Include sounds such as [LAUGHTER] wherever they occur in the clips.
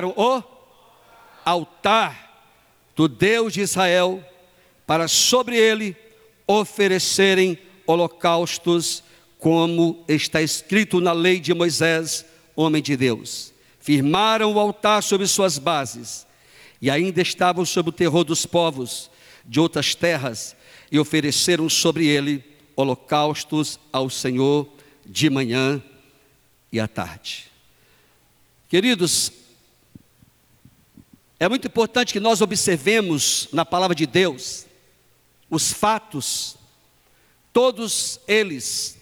o altar do Deus de Israel, para sobre ele oferecerem holocaustos, como está escrito na lei de Moisés, homem de Deus. Firmaram o altar sobre suas bases, e ainda estavam sob o terror dos povos de outras terras, e ofereceram sobre ele holocaustos ao Senhor de manhã e à tarde. Queridos, é muito importante que nós observemos na palavra de Deus os fatos, todos eles,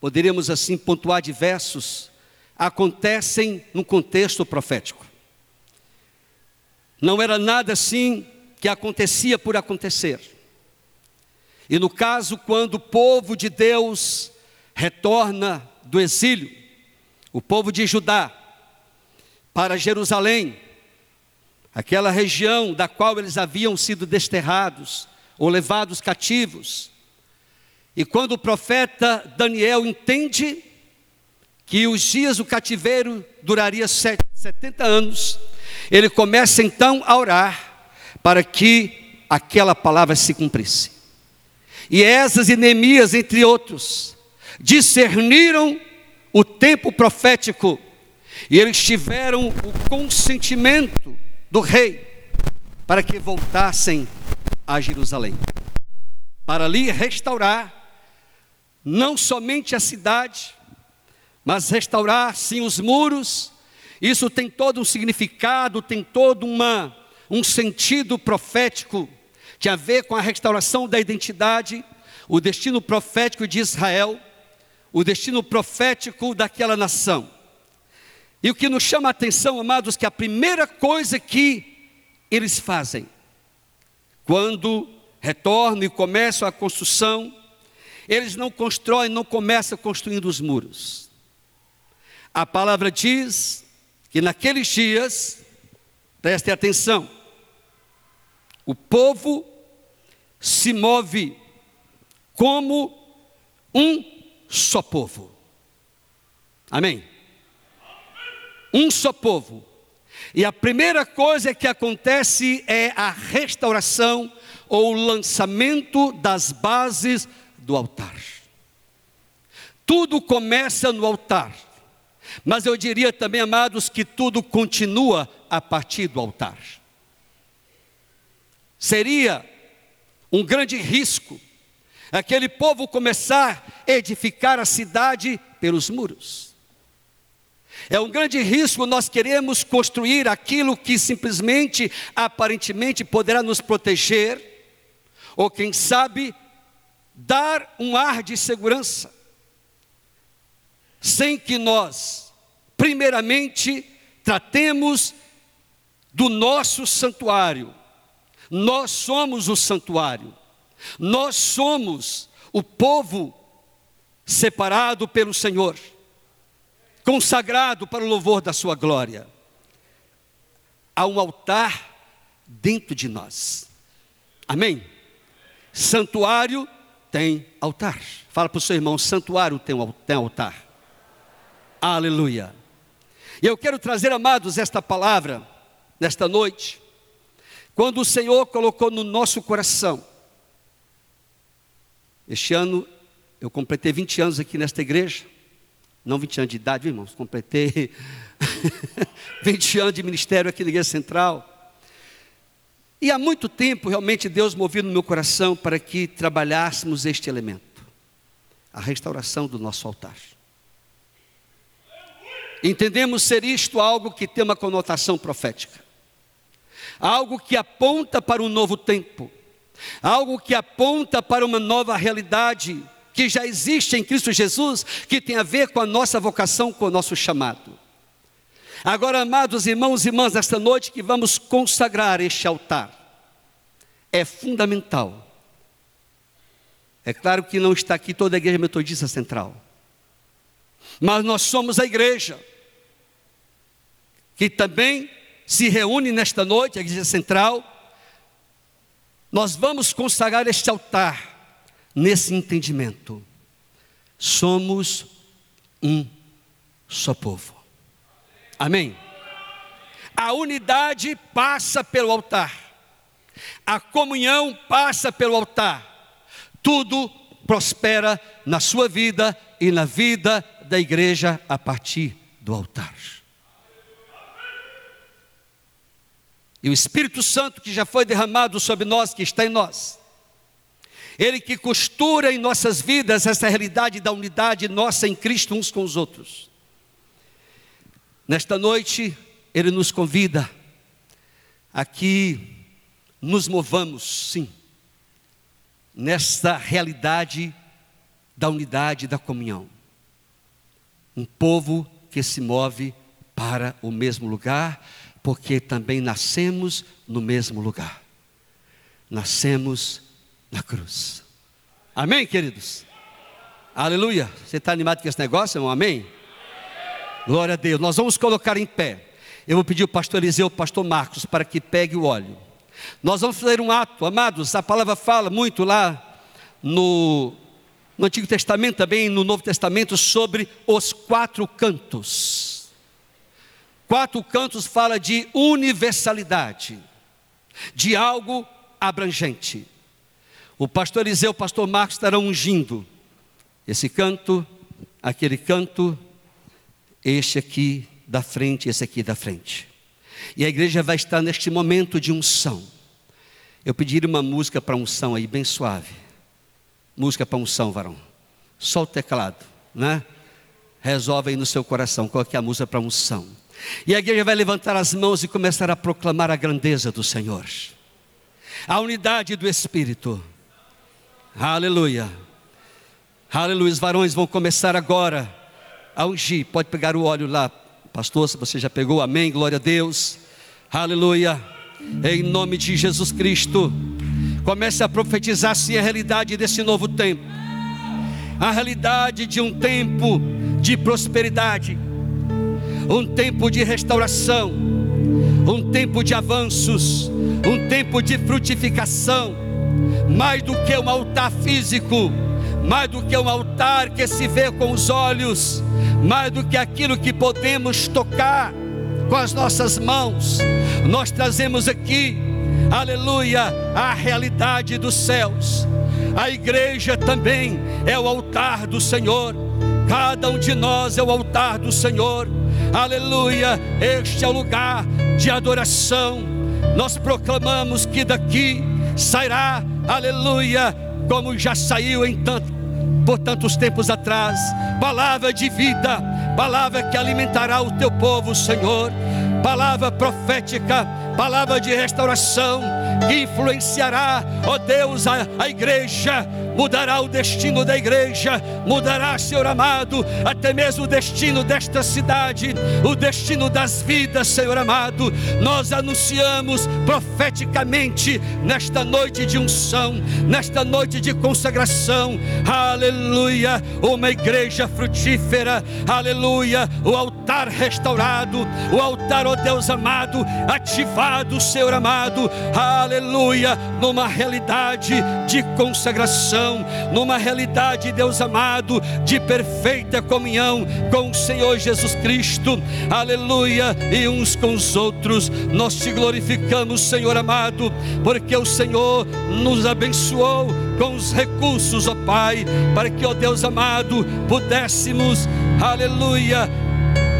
poderíamos assim pontuar diversos, acontecem no contexto profético. Não era nada assim que acontecia por acontecer. E no caso, quando o povo de Deus retorna do exílio, o povo de Judá, para Jerusalém, aquela região da qual eles haviam sido desterrados ou levados cativos. E quando o profeta Daniel entende que os dias do cativeiro duraria 70 anos, ele começa então a orar para que aquela palavra se cumprisse. E Esas e entre outros, discerniram o tempo profético e eles tiveram o consentimento do rei para que voltassem a Jerusalém, para ali restaurar não somente a cidade, mas restaurar sim os muros. Isso tem todo um significado, tem todo uma, um sentido profético, tinha a ver com a restauração da identidade, o destino profético de Israel, o destino profético daquela nação. E o que nos chama a atenção, amados, que a primeira coisa que eles fazem, quando retornam e começam a construção, eles não constroem, não começam construindo os muros. A palavra diz que naqueles dias, prestem atenção, o povo se move como um só povo. Amém? Um só povo. E a primeira coisa que acontece é a restauração ou lançamento das bases do altar. Tudo começa no altar, mas eu diria também, amados, que tudo continua a partir do altar. Seria um grande risco aquele povo começar a edificar a cidade pelos muros. É um grande risco nós queremos construir aquilo que simplesmente, aparentemente, poderá nos proteger, ou quem sabe, dar um ar de segurança, sem que nós, primeiramente, tratemos do nosso santuário. Nós somos o santuário, nós somos o povo separado pelo Senhor consagrado para o louvor da Sua glória. Há um altar dentro de nós. Amém? Santuário tem altar. Fala para o seu irmão: santuário tem, tem altar. Aleluia. E eu quero trazer, amados, esta palavra nesta noite, quando o Senhor colocou no nosso coração. Este ano eu completei 20 anos aqui nesta igreja não 20 anos de idade, irmãos, completei [LAUGHS] 20 anos de ministério aqui na Igreja Central. E há muito tempo, realmente, Deus moveu no meu coração para que trabalhássemos este elemento, a restauração do nosso altar. Entendemos ser isto algo que tem uma conotação profética, algo que aponta para um novo tempo, algo que aponta para uma nova realidade, que já existe em Cristo Jesus, que tem a ver com a nossa vocação, com o nosso chamado. Agora, amados irmãos e irmãs, nesta noite que vamos consagrar este altar, é fundamental. É claro que não está aqui toda a igreja metodista central, mas nós somos a igreja que também se reúne nesta noite, a igreja central. Nós vamos consagrar este altar nesse entendimento. Somos um só povo. Amém? A unidade passa pelo altar. A comunhão passa pelo altar. Tudo prospera na sua vida e na vida da igreja a partir do altar. E o Espírito Santo que já foi derramado sobre nós, que está em nós, ele que costura em nossas vidas essa realidade da unidade nossa em Cristo uns com os outros. Nesta noite, Ele nos convida a que nos movamos, sim, nesta realidade da unidade da comunhão. Um povo que se move para o mesmo lugar, porque também nascemos no mesmo lugar. Nascemos na cruz. Amém, queridos? Aleluia. Você está animado com esse negócio, irmão? Amém? Glória a Deus. Nós vamos colocar em pé. Eu vou pedir o pastor Eliseu, o pastor Marcos, para que pegue o óleo. Nós vamos fazer um ato, amados. A palavra fala muito lá no, no Antigo Testamento, também no Novo Testamento, sobre os quatro cantos. Quatro cantos fala de universalidade, de algo abrangente. O pastor Eliseu o pastor Marcos estarão ungindo esse canto, aquele canto, este aqui da frente, esse aqui da frente. E a igreja vai estar neste momento de unção. Eu pediria uma música para unção aí, bem suave. Música para unção, varão. Só o teclado, né? Resolve aí no seu coração qual é a música para unção. E a igreja vai levantar as mãos e começar a proclamar a grandeza do Senhor. A unidade do Espírito Aleluia. Aleluia. Os varões vão começar agora a ungir. Pode pegar o óleo lá, pastor, se você já pegou. Amém. Glória a Deus. Aleluia. Em nome de Jesus Cristo. Comece a profetizar sim a realidade desse novo tempo. A realidade de um tempo de prosperidade. Um tempo de restauração. Um tempo de avanços. Um tempo de frutificação mais do que um altar físico, mais do que um altar que se vê com os olhos, mais do que aquilo que podemos tocar com as nossas mãos, nós trazemos aqui, aleluia, a realidade dos céus. A igreja também é o altar do Senhor, cada um de nós é o altar do Senhor, aleluia, este é o lugar de adoração. Nós proclamamos que daqui sairá, aleluia, como já saiu em tanto, por tantos tempos atrás, palavra de vida, palavra que alimentará o teu povo, Senhor, palavra profética, palavra de restauração, que influenciará, ó Deus, a, a igreja, mudará o destino da igreja, mudará, Senhor amado, até mesmo o destino desta cidade, o destino das vidas, Senhor amado. Nós anunciamos profeticamente nesta noite de unção, nesta noite de consagração, aleluia, uma igreja frutífera, aleluia, o altar restaurado, o altar, ó Deus amado, ativado, Senhor amado, aleluia, numa realidade de consagração numa realidade, Deus amado, de perfeita comunhão com o Senhor Jesus Cristo, aleluia, e uns com os outros, nós te glorificamos, Senhor amado, porque o Senhor nos abençoou com os recursos, ó Pai, para que, ó Deus amado, pudéssemos, aleluia,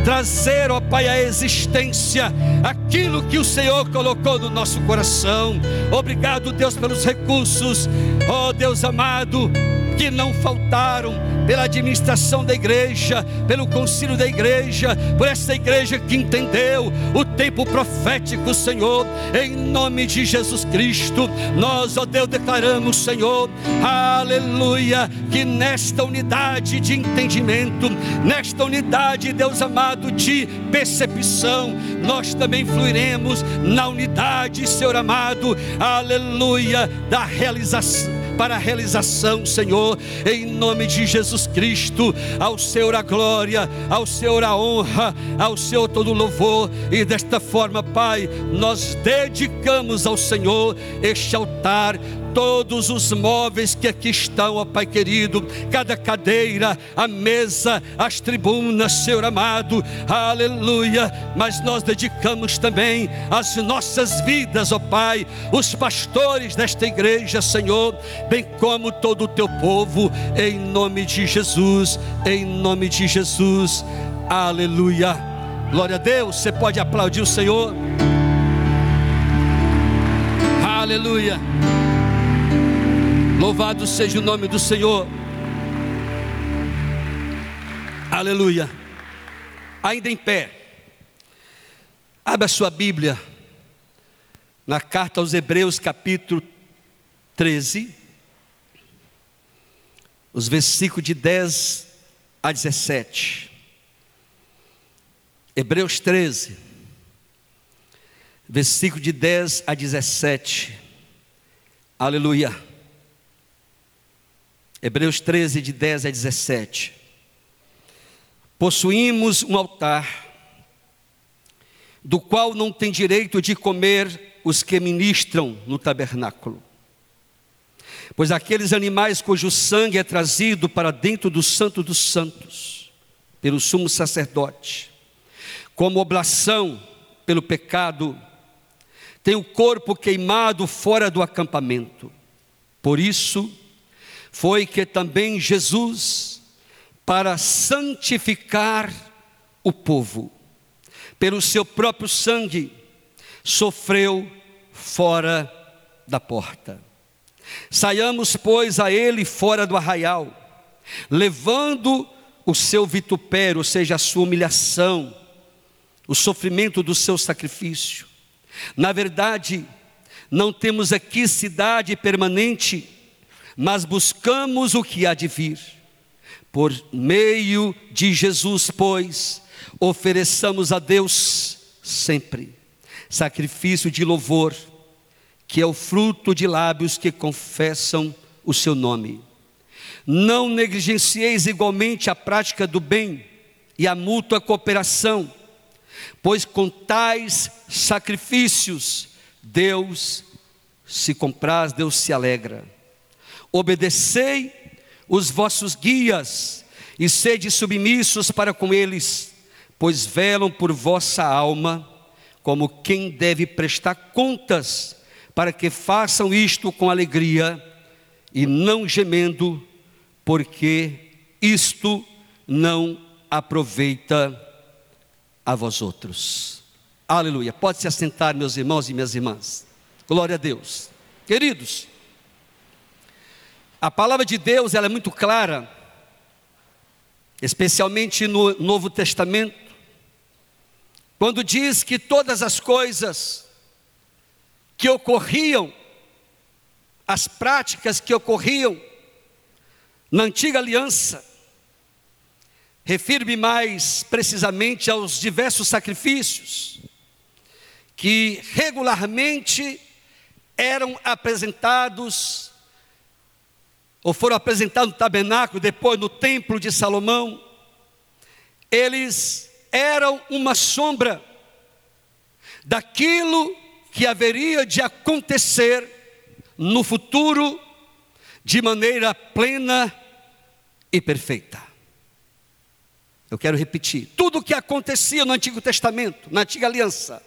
trazer, ó Pai, à existência aquilo que o Senhor colocou no nosso coração. Obrigado, Deus, pelos recursos, ó Deus amado, que não faltaram pela administração da igreja, pelo concílio da igreja, por essa igreja que entendeu o tempo profético, Senhor, em nome de Jesus Cristo, nós, ó Deus, declaramos, Senhor, aleluia, que nesta unidade de entendimento, nesta unidade, Deus amado, de percepção, nós também fluiremos na unidade, Senhor amado, aleluia, da realização para a realização, Senhor, em nome de Jesus Cristo. Ao Senhor a glória, ao Senhor a honra, ao Senhor todo o louvor, e desta forma, Pai, nós dedicamos ao Senhor este altar todos os móveis que aqui estão, ó Pai querido, cada cadeira, a mesa, as tribunas, Senhor amado, aleluia. Mas nós dedicamos também as nossas vidas, ó Pai, os pastores desta igreja, Senhor, bem como todo o teu povo, em nome de Jesus, em nome de Jesus, aleluia. Glória a Deus, você pode aplaudir o Senhor. Aleluia. Louvado seja o nome do Senhor. Aleluia. Ainda em pé. Abra sua Bíblia. Na carta aos Hebreus, capítulo 13. Os versículos de 10 a 17. Hebreus 13. Versículo de 10 a 17. Aleluia. Hebreus 13, de 10 a 17. Possuímos um altar, do qual não tem direito de comer os que ministram no tabernáculo. Pois aqueles animais cujo sangue é trazido para dentro do Santo dos Santos, pelo sumo sacerdote, como oblação pelo pecado, tem o corpo queimado fora do acampamento. Por isso, foi que também Jesus, para santificar o povo, pelo seu próprio sangue, sofreu fora da porta. Saiamos, pois, a ele fora do arraial, levando o seu vitupério, ou seja, a sua humilhação, o sofrimento do seu sacrifício. Na verdade, não temos aqui cidade permanente, mas buscamos o que há de vir. Por meio de Jesus, pois, ofereçamos a Deus sempre sacrifício de louvor, que é o fruto de lábios que confessam o seu nome. Não negligencieis igualmente a prática do bem e a mútua cooperação, pois com tais sacrifícios Deus se compraz, Deus se alegra obedecei os vossos guias e sede submissos para com eles, pois velam por vossa alma, como quem deve prestar contas, para que façam isto com alegria e não gemendo, porque isto não aproveita a vós outros. Aleluia. Pode se assentar, meus irmãos e minhas irmãs. Glória a Deus. Queridos, a palavra de Deus ela é muito clara, especialmente no Novo Testamento, quando diz que todas as coisas que ocorriam, as práticas que ocorriam na antiga aliança, refiro-me mais precisamente aos diversos sacrifícios que regularmente eram apresentados ou foram apresentados no tabernáculo, depois no templo de Salomão, eles eram uma sombra daquilo que haveria de acontecer no futuro de maneira plena e perfeita. Eu quero repetir: tudo o que acontecia no Antigo Testamento, na Antiga Aliança,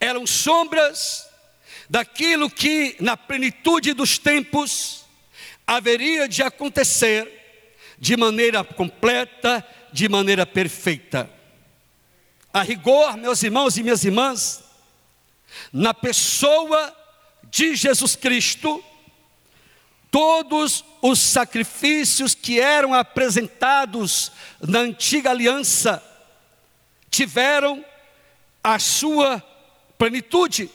eram sombras daquilo que, na plenitude dos tempos, haveria de acontecer de maneira completa, de maneira perfeita. A rigor, meus irmãos e minhas irmãs, na pessoa de Jesus Cristo, todos os sacrifícios que eram apresentados na antiga aliança tiveram a sua plenitude.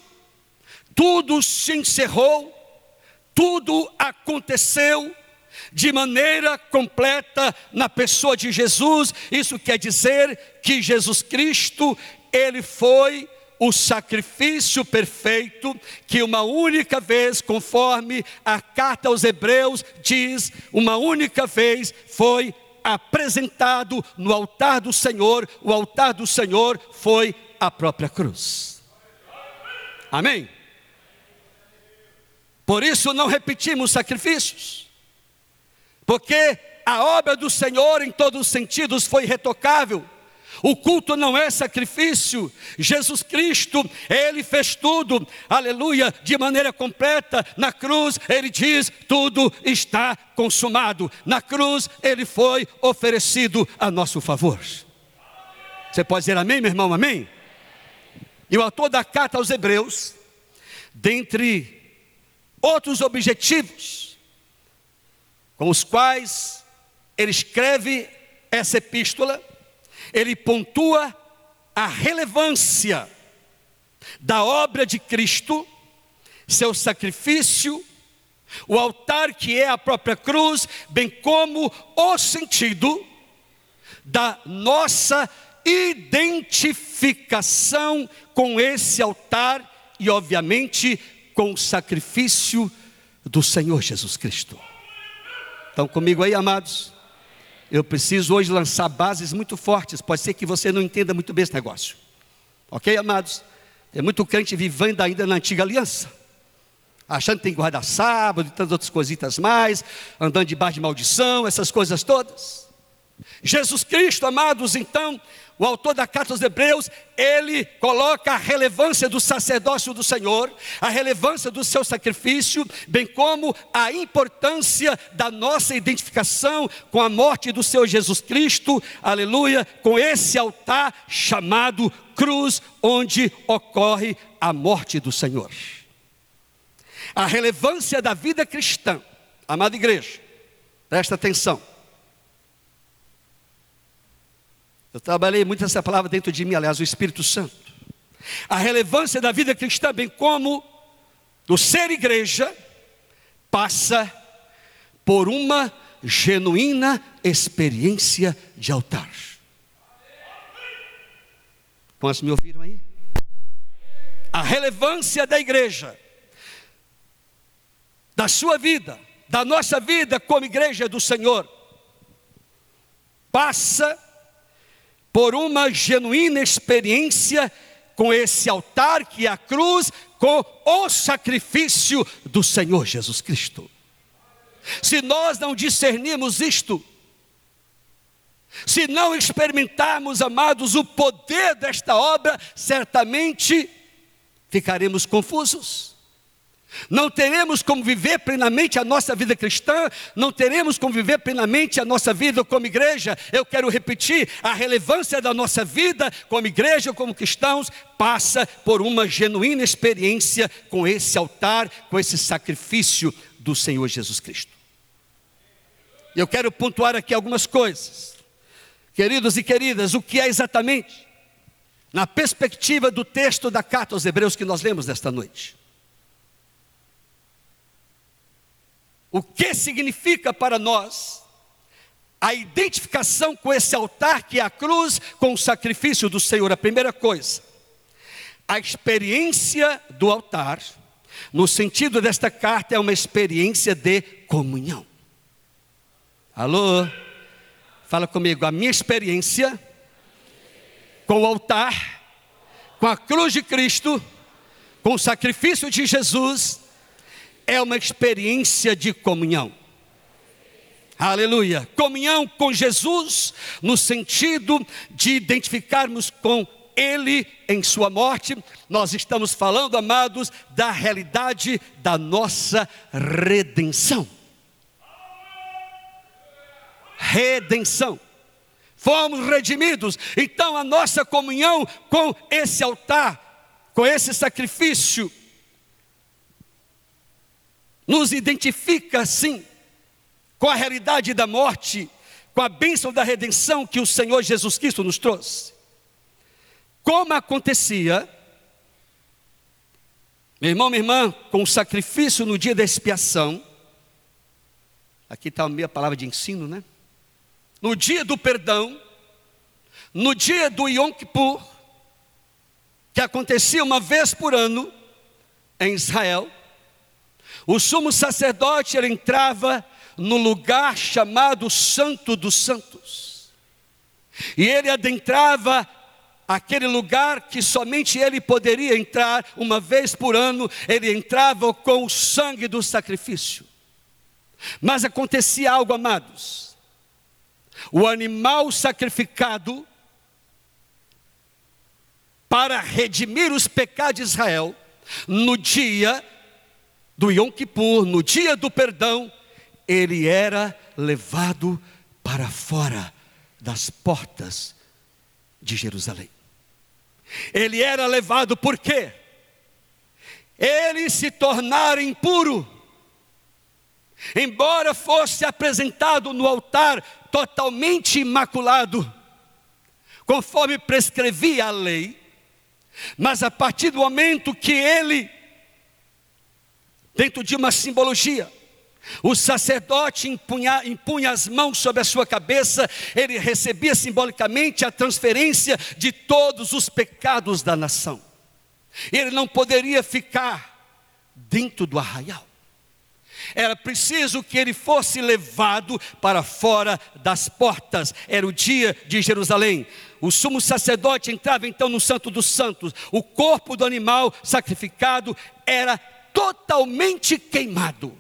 Tudo se encerrou tudo aconteceu de maneira completa na pessoa de Jesus. Isso quer dizer que Jesus Cristo, ele foi o sacrifício perfeito que uma única vez, conforme a carta aos Hebreus diz, uma única vez foi apresentado no altar do Senhor. O altar do Senhor foi a própria cruz. Amém? Por isso não repetimos sacrifícios, porque a obra do Senhor em todos os sentidos foi retocável. O culto não é sacrifício. Jesus Cristo, Ele fez tudo, aleluia, de maneira completa. Na cruz, Ele diz: tudo está consumado. Na cruz, Ele foi oferecido a nosso favor. Você pode dizer amém, meu irmão? Amém? E o autor da carta aos Hebreus, dentre outros objetivos, com os quais ele escreve essa epístola, ele pontua a relevância da obra de Cristo, seu sacrifício, o altar que é a própria cruz, bem como o sentido da nossa identificação com esse altar e, obviamente, com o sacrifício do Senhor Jesus Cristo. Estão comigo aí, amados? Eu preciso hoje lançar bases muito fortes. Pode ser que você não entenda muito bem esse negócio. Ok, amados? Tem muito crente vivendo ainda na antiga aliança. Achando que tem que guardar sábado e tantas outras coisitas mais, andando debaixo de maldição, essas coisas todas. Jesus Cristo, amados, então, o autor da carta aos Hebreus, ele coloca a relevância do sacerdócio do Senhor, a relevância do seu sacrifício, bem como a importância da nossa identificação com a morte do seu Jesus Cristo, aleluia, com esse altar chamado cruz, onde ocorre a morte do Senhor. A relevância da vida cristã, amada igreja, presta atenção. Eu trabalhei muito essa palavra dentro de mim, aliás, o Espírito Santo. A relevância da vida cristã, bem como do ser igreja, passa por uma genuína experiência de altar. Quantos me ouviram aí? A relevância da igreja, da sua vida, da nossa vida como igreja do Senhor, passa por uma genuína experiência com esse altar que é a cruz, com o sacrifício do Senhor Jesus Cristo. Se nós não discernirmos isto, se não experimentarmos, amados, o poder desta obra, certamente ficaremos confusos. Não teremos como viver plenamente a nossa vida cristã, não teremos como viver plenamente a nossa vida como igreja. Eu quero repetir: a relevância da nossa vida como igreja, como cristãos, passa por uma genuína experiência com esse altar, com esse sacrifício do Senhor Jesus Cristo. Eu quero pontuar aqui algumas coisas, queridos e queridas, o que é exatamente, na perspectiva do texto da carta aos Hebreus que nós lemos nesta noite. O que significa para nós a identificação com esse altar que é a cruz, com o sacrifício do Senhor? A primeira coisa, a experiência do altar, no sentido desta carta, é uma experiência de comunhão. Alô? Fala comigo, a minha experiência com o altar, com a cruz de Cristo, com o sacrifício de Jesus, é uma experiência de comunhão. Aleluia. Comunhão com Jesus, no sentido de identificarmos com Ele em Sua morte. Nós estamos falando, amados, da realidade da nossa redenção. Redenção. Fomos redimidos, então a nossa comunhão com esse altar, com esse sacrifício, nos identifica sim com a realidade da morte, com a bênção da redenção que o Senhor Jesus Cristo nos trouxe. Como acontecia, meu irmão, minha irmã, com o sacrifício no dia da expiação, aqui está a minha palavra de ensino, né? No dia do perdão, no dia do Yom Kippur, que acontecia uma vez por ano em Israel, o sumo sacerdote ele entrava no lugar chamado Santo dos Santos. E ele adentrava aquele lugar que somente ele poderia entrar uma vez por ano, ele entrava com o sangue do sacrifício. Mas acontecia algo, amados. O animal sacrificado para redimir os pecados de Israel, no dia do Yom Kippur, no dia do perdão, ele era levado para fora das portas de Jerusalém. Ele era levado por quê? Ele se tornara impuro. Embora fosse apresentado no altar totalmente imaculado, conforme prescrevia a lei, mas a partir do momento que ele, dentro de uma simbologia, o sacerdote impunha, impunha, as mãos sobre a sua cabeça, ele recebia simbolicamente a transferência de todos os pecados da nação. Ele não poderia ficar dentro do arraial. Era preciso que ele fosse levado para fora das portas. Era o dia de Jerusalém. O sumo sacerdote entrava então no Santo dos Santos. O corpo do animal sacrificado era totalmente queimado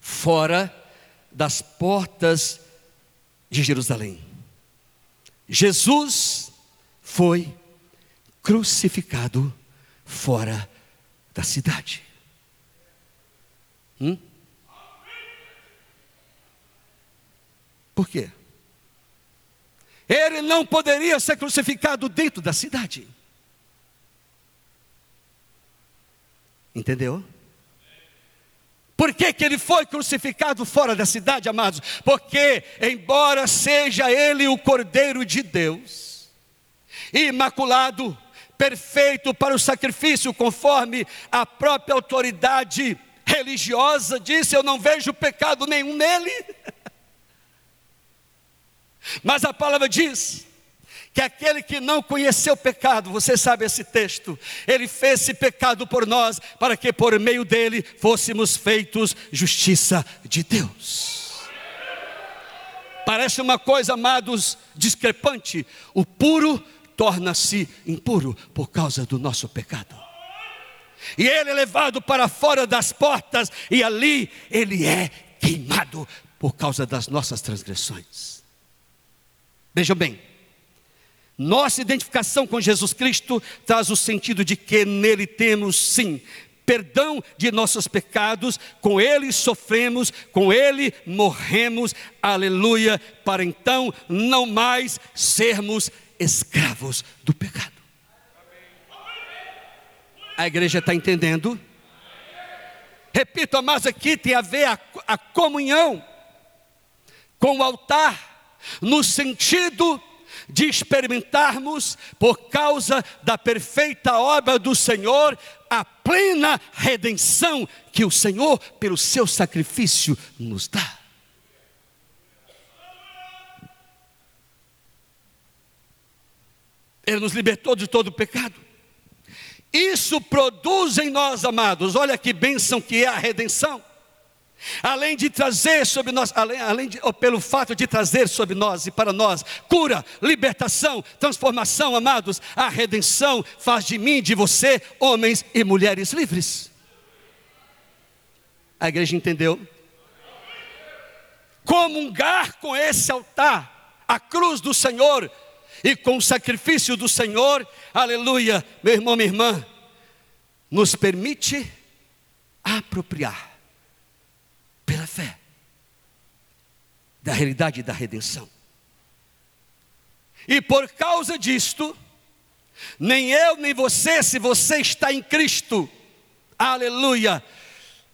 fora das portas de Jerusalém. Jesus foi crucificado fora da cidade. Hum? Por quê? Ele não poderia ser crucificado dentro da cidade. Entendeu? Por que, que ele foi crucificado fora da cidade, amados? Porque, embora seja ele o Cordeiro de Deus, imaculado, perfeito para o sacrifício, conforme a própria autoridade religiosa disse: Eu não vejo pecado nenhum nele. [LAUGHS] Mas a palavra diz que aquele que não conheceu pecado, você sabe esse texto, ele fez esse pecado por nós, para que por meio dele fôssemos feitos justiça de Deus. Parece uma coisa, amados, discrepante. O puro torna-se impuro por causa do nosso pecado. E ele é levado para fora das portas, e ali ele é queimado por causa das nossas transgressões. Vejam bem, nossa identificação com Jesus Cristo traz o sentido de que nele temos sim perdão de nossos pecados, com ele sofremos, com ele morremos, aleluia, para então não mais sermos escravos do pecado. A igreja está entendendo? Repito, mas aqui tem a ver a, a comunhão com o altar, no sentido de experimentarmos, por causa da perfeita obra do Senhor, a plena redenção que o Senhor, pelo seu sacrifício, nos dá. Ele nos libertou de todo o pecado. Isso produz em nós, amados, olha que bênção que é a redenção. Além de trazer sobre nós, além, além de, pelo fato de trazer sobre nós e para nós cura, libertação, transformação, amados, a redenção faz de mim, de você, homens e mulheres livres. A igreja entendeu? Comungar com esse altar, a cruz do Senhor e com o sacrifício do Senhor, aleluia, meu irmão, minha irmã, nos permite apropriar pela fé da realidade da redenção. E por causa disto, nem eu nem você, se você está em Cristo, aleluia,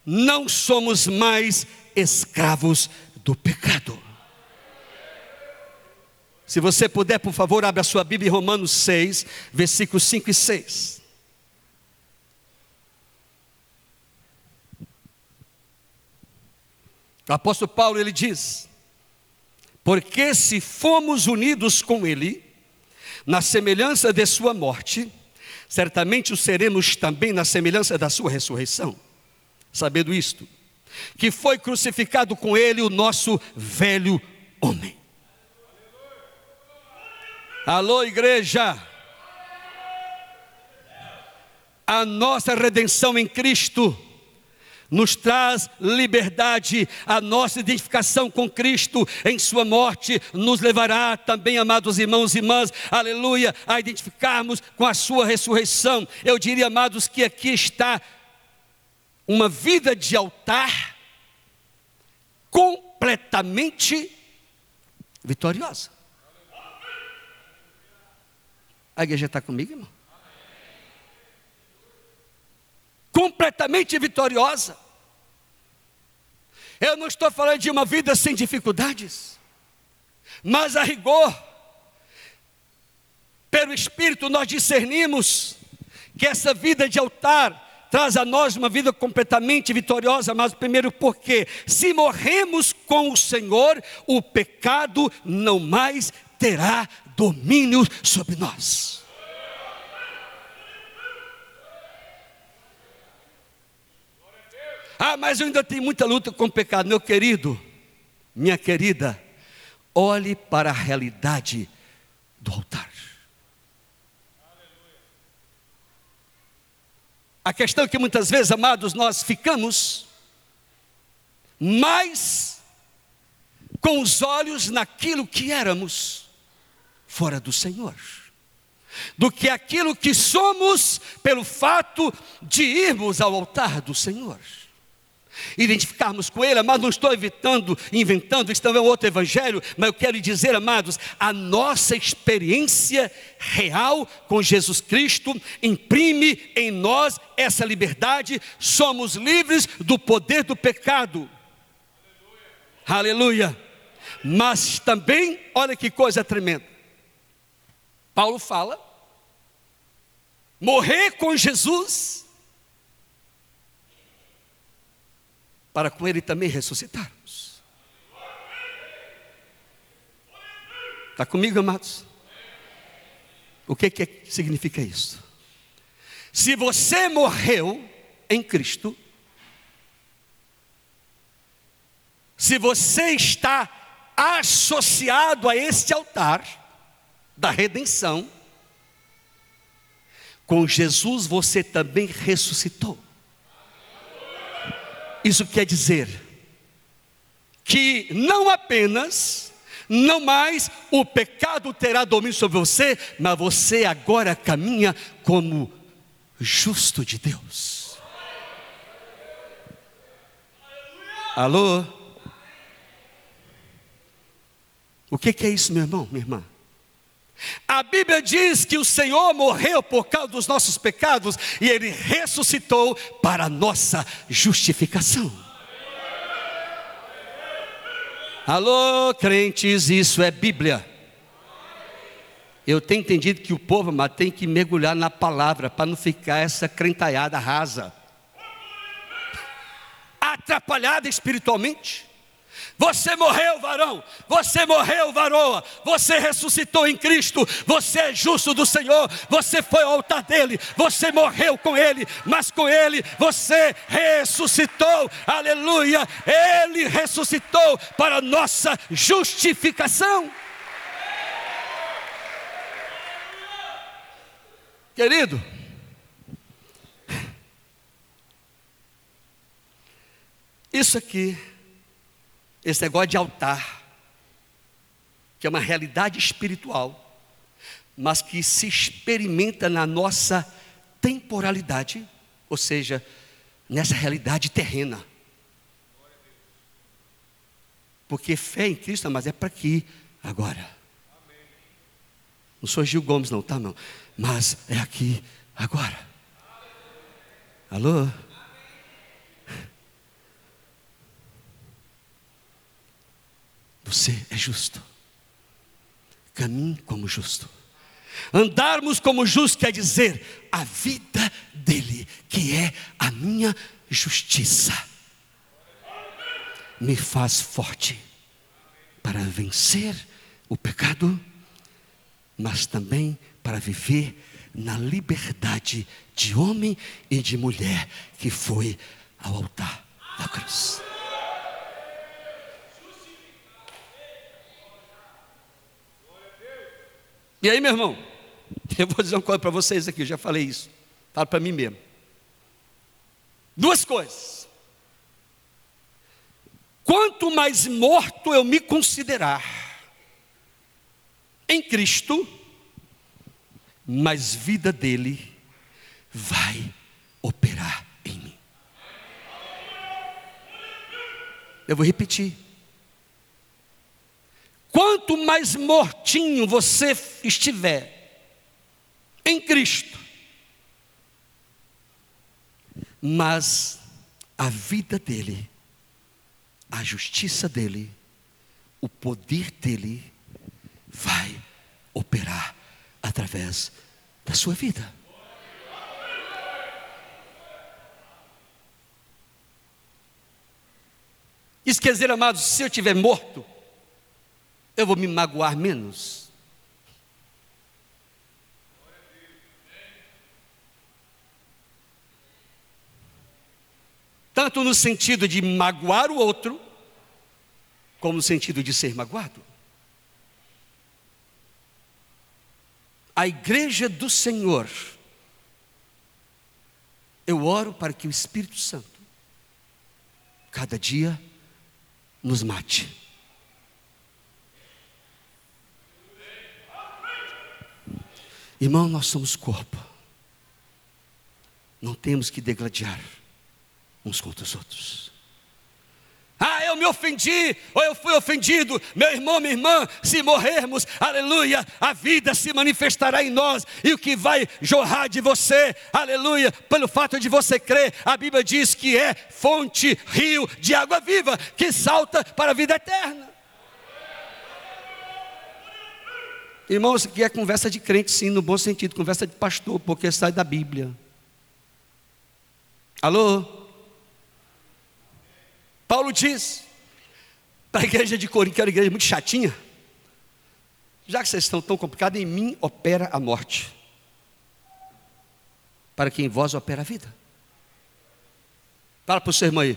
não somos mais escravos do pecado. Se você puder, por favor, abra a sua Bíblia em Romanos 6, versículos 5 e 6. O apóstolo Paulo ele diz: Porque se fomos unidos com ele na semelhança de sua morte, certamente o seremos também na semelhança da sua ressurreição. Sabendo isto, que foi crucificado com ele o nosso velho homem. Alô, igreja. A nossa redenção em Cristo nos traz liberdade, a nossa identificação com Cristo em Sua morte nos levará também, amados irmãos e irmãs, aleluia, a identificarmos com a Sua ressurreição. Eu diria, amados, que aqui está uma vida de altar completamente vitoriosa. A igreja está comigo, irmão? Completamente vitoriosa. Eu não estou falando de uma vida sem dificuldades, mas a rigor, pelo Espírito, nós discernimos que essa vida de altar traz a nós uma vida completamente vitoriosa, mas primeiro porque, se morremos com o Senhor, o pecado não mais terá domínio sobre nós. Ah, mas eu ainda tenho muita luta com o pecado. Meu querido, minha querida, olhe para a realidade do altar. A questão é que muitas vezes, amados, nós ficamos mais com os olhos naquilo que éramos fora do Senhor, do que aquilo que somos pelo fato de irmos ao altar do Senhor identificarmos com Ele, mas não estou evitando, inventando, isso também é outro evangelho, mas eu quero dizer, amados, a nossa experiência real com Jesus Cristo imprime em nós essa liberdade, somos livres do poder do pecado. Aleluia. Aleluia. Mas também, olha que coisa tremenda. Paulo fala: morrer com Jesus para com Ele também ressuscitarmos. Está comigo, amados? O que, que significa isso? Se você morreu em Cristo, se você está associado a este altar da redenção, com Jesus você também ressuscitou. Isso quer dizer que não apenas, não mais o pecado terá domínio sobre você, mas você agora caminha como justo de Deus. Alô? O que, que é isso, meu irmão, minha irmã? A Bíblia diz que o Senhor morreu por causa dos nossos pecados e Ele ressuscitou para a nossa justificação. Alô, crentes, isso é Bíblia. Eu tenho entendido que o povo mas tem que mergulhar na palavra para não ficar essa crentalhada rasa, atrapalhada espiritualmente. Você morreu, varão. Você morreu, varoa. Você ressuscitou em Cristo. Você é justo do Senhor. Você foi ao altar dele. Você morreu com ele. Mas com ele você ressuscitou. Aleluia. Ele ressuscitou para nossa justificação. Querido, isso aqui esse negócio de altar, que é uma realidade espiritual, mas que se experimenta na nossa temporalidade, ou seja, nessa realidade terrena. Porque fé em Cristo, mas é para aqui, agora. Não sou Gil Gomes, não, tá, não. Mas é aqui, agora. Alô? Você é justo. Caminhe como justo. Andarmos como justo quer dizer a vida dele, que é a minha justiça, me faz forte para vencer o pecado, mas também para viver na liberdade de homem e de mulher que foi ao altar da cruz. E aí, meu irmão, [LAUGHS] eu vou dizer uma coisa para vocês aqui, eu já falei isso, falo para mim mesmo. Duas coisas. Quanto mais morto eu me considerar em Cristo, mais vida dele vai operar em mim. Eu vou repetir. Quanto mais mortinho você estiver em Cristo, mas a vida dele, a justiça dele, o poder dele vai operar através da sua vida. Isso quer dizer, amados, se eu estiver morto, eu vou me magoar menos. Tanto no sentido de magoar o outro, como no sentido de ser magoado. A igreja do Senhor, eu oro para que o Espírito Santo, cada dia, nos mate. Irmão, nós somos corpo. Não temos que degladiar uns contra os outros. Ah, eu me ofendi, ou eu fui ofendido, meu irmão, minha irmã, se morrermos, aleluia, a vida se manifestará em nós, e o que vai jorrar de você, aleluia, pelo fato de você crer, a Bíblia diz que é fonte, rio de água viva, que salta para a vida eterna. Irmãos, aqui é conversa de crente, sim, no bom sentido, conversa de pastor, porque sai da Bíblia. Alô? Paulo diz para a igreja de Corinto, que era uma igreja muito chatinha, já que vocês estão tão complicados, em mim opera a morte, para que em vós opera a vida. Fala para o seu irmão aí,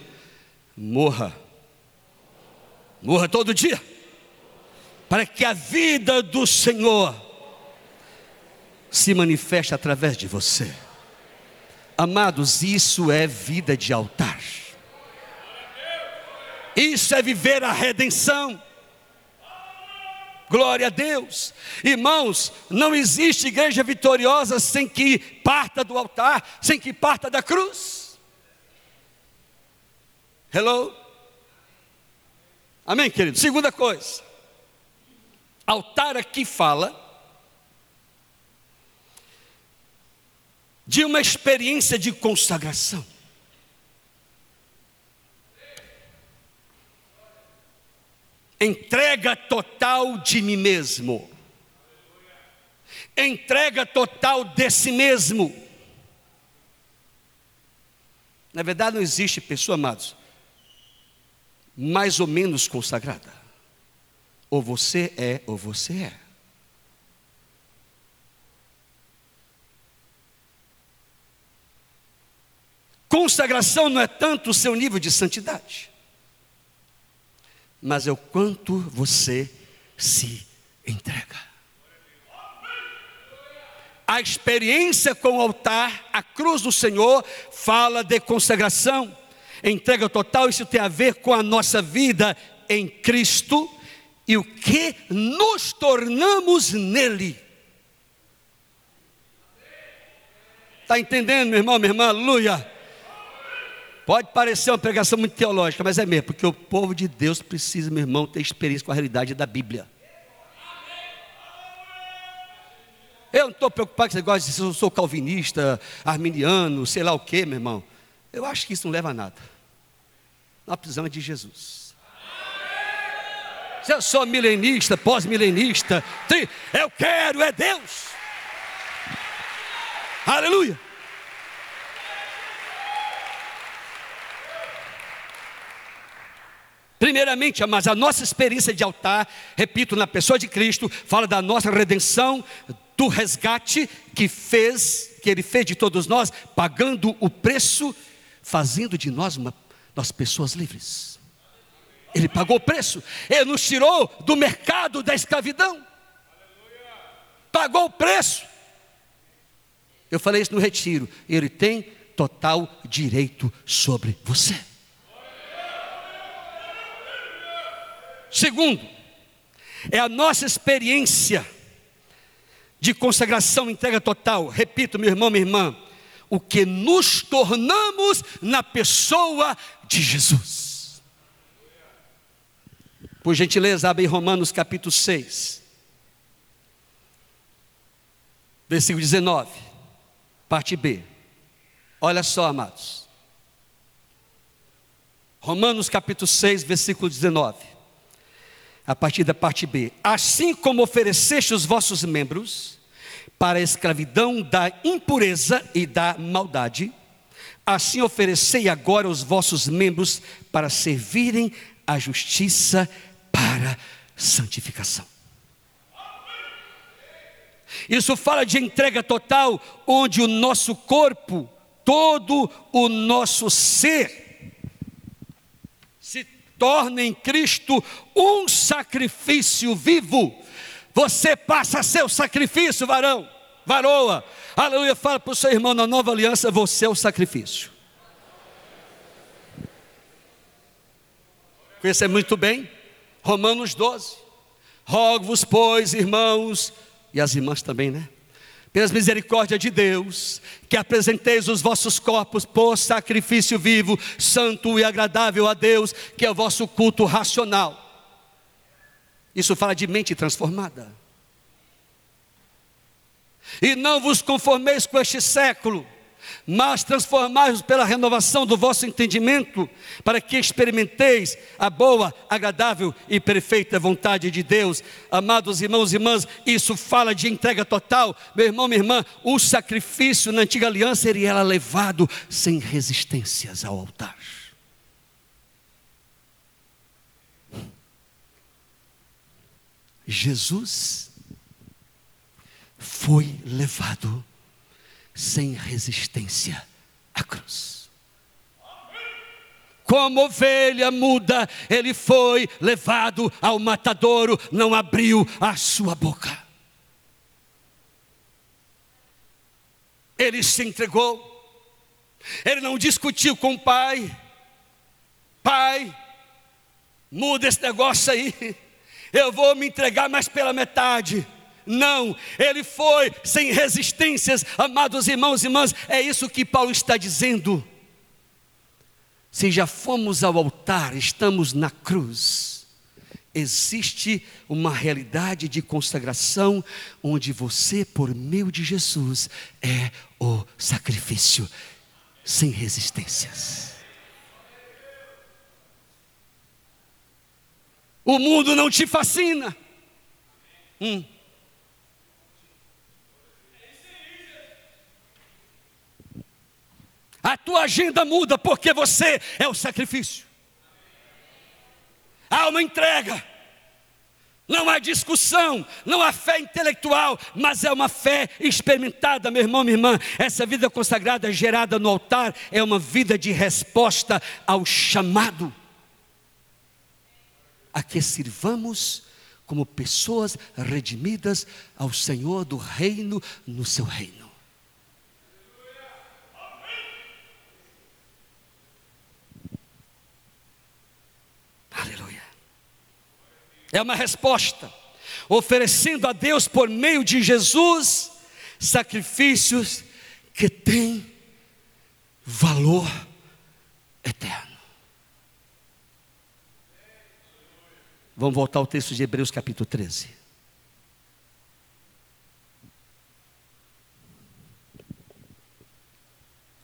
morra, morra todo dia para que a vida do Senhor se manifeste através de você. Amados, isso é vida de altar. Isso é viver a redenção. Glória a Deus. Irmãos, não existe igreja vitoriosa sem que parta do altar, sem que parta da cruz. Hello? Amém, querido? Segunda coisa. Altar aqui fala de uma experiência de consagração. Entrega total de mim mesmo. Entrega total de si mesmo. Na verdade, não existe pessoa, amados, mais ou menos consagrada. Ou você é, ou você é. Consagração não é tanto o seu nível de santidade, mas é o quanto você se entrega. A experiência com o altar, a cruz do Senhor, fala de consagração, entrega total. Isso tem a ver com a nossa vida em Cristo e o que nos tornamos nele. Está entendendo, meu irmão, minha irmã? Aleluia. Pode parecer uma pregação muito teológica, mas é mesmo, porque o povo de Deus precisa, meu irmão, ter experiência com a realidade da Bíblia. Eu não estou preocupado com esse negócio de se eu sou calvinista, arminiano, sei lá o que, meu irmão. Eu acho que isso não leva a nada. Nós precisamos de Jesus se eu sou milenista, pós-milenista, eu quero é Deus. Aleluia. Primeiramente, mas a nossa experiência de altar, repito, na pessoa de Cristo, fala da nossa redenção, do resgate que fez, que Ele fez de todos nós, pagando o preço, fazendo de nós uma, nós pessoas livres. Ele pagou o preço, ele nos tirou do mercado da escravidão. pagou o preço. Eu falei isso no retiro. Ele tem total direito sobre você. Segundo, é a nossa experiência de consagração, entrega total. Repito, meu irmão, minha irmã, o que nos tornamos na pessoa de Jesus. Por gentileza, abre Romanos capítulo 6, versículo 19, parte B. Olha só, amados. Romanos capítulo 6, versículo 19. A partir da parte B. Assim como ofereceste os vossos membros para a escravidão da impureza e da maldade, assim oferecei agora os vossos membros para servirem à justiça para santificação. Isso fala de entrega total, onde o nosso corpo todo o nosso ser se torna em Cristo um sacrifício vivo. Você passa a ser o sacrifício, varão, varoa. Aleluia, fala para o seu irmão na nova aliança: você é o sacrifício. Conhece muito bem? Romanos 12. Rogo-vos, pois, irmãos, e as irmãs também, né? pelas misericórdias de Deus, que apresenteis os vossos corpos por sacrifício vivo, santo e agradável a Deus, que é o vosso culto racional. Isso fala de mente transformada. E não vos conformeis com este século, mas transformai-vos pela renovação do vosso entendimento, para que experimenteis a boa, agradável e perfeita vontade de Deus. Amados irmãos e irmãs, isso fala de entrega total. Meu irmão, minha irmã, o sacrifício na antiga aliança ele era levado sem resistências ao altar. Jesus foi levado sem resistência à cruz. Como ovelha muda, ele foi levado ao matadouro, não abriu a sua boca. Ele se entregou, ele não discutiu com o pai, pai, muda esse negócio aí, eu vou me entregar mais pela metade. Não, ele foi sem resistências, amados irmãos e irmãs, é isso que Paulo está dizendo. Se já fomos ao altar, estamos na cruz, existe uma realidade de consagração, onde você, por meio de Jesus, é o sacrifício, sem resistências. O mundo não te fascina. Hum. A tua agenda muda porque você é o sacrifício. Há uma entrega. Não há discussão, não há fé intelectual, mas é uma fé experimentada, meu irmão, minha irmã. Essa vida consagrada gerada no altar é uma vida de resposta ao chamado a que sirvamos como pessoas redimidas ao Senhor do reino no seu reino. Aleluia. É uma resposta, oferecendo a Deus por meio de Jesus sacrifícios que têm valor eterno. Vamos voltar ao texto de Hebreus capítulo 13.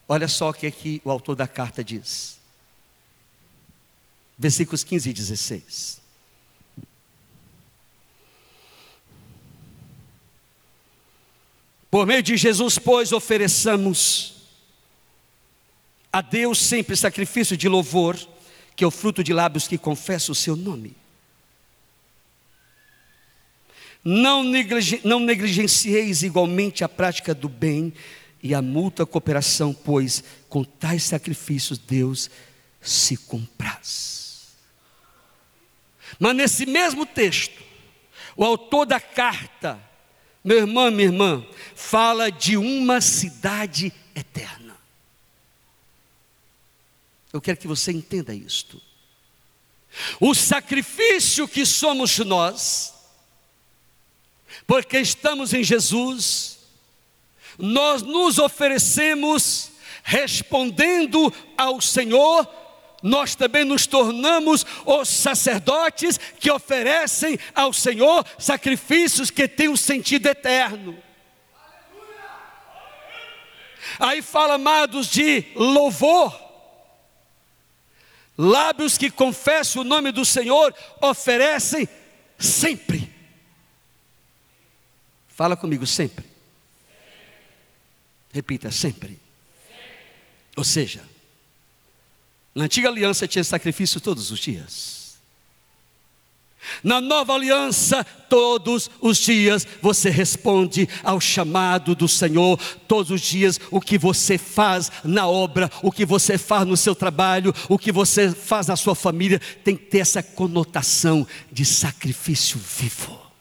Olha só o que aqui o autor da carta diz versículos 15 e 16. Por meio de Jesus, pois, ofereçamos a Deus sempre sacrifício de louvor, que é o fruto de lábios que confessam o seu nome. Não, não negligencieis igualmente a prática do bem e a mútua cooperação, pois com tais sacrifícios Deus se compraz. Mas nesse mesmo texto, o autor da carta meu irmão, minha irmã, fala de uma cidade eterna. Eu quero que você entenda isto. O sacrifício que somos nós, porque estamos em Jesus, nós nos oferecemos respondendo ao Senhor, nós também nos tornamos os sacerdotes que oferecem ao Senhor sacrifícios que têm um sentido eterno. Aí fala, amados, de louvor. Lábios que confessam o nome do Senhor oferecem sempre. Fala comigo, sempre. Repita, sempre. Ou seja, na antiga aliança tinha sacrifício todos os dias. Na nova aliança, todos os dias você responde ao chamado do Senhor. Todos os dias, o que você faz na obra, o que você faz no seu trabalho, o que você faz na sua família, tem que ter essa conotação de sacrifício vivo.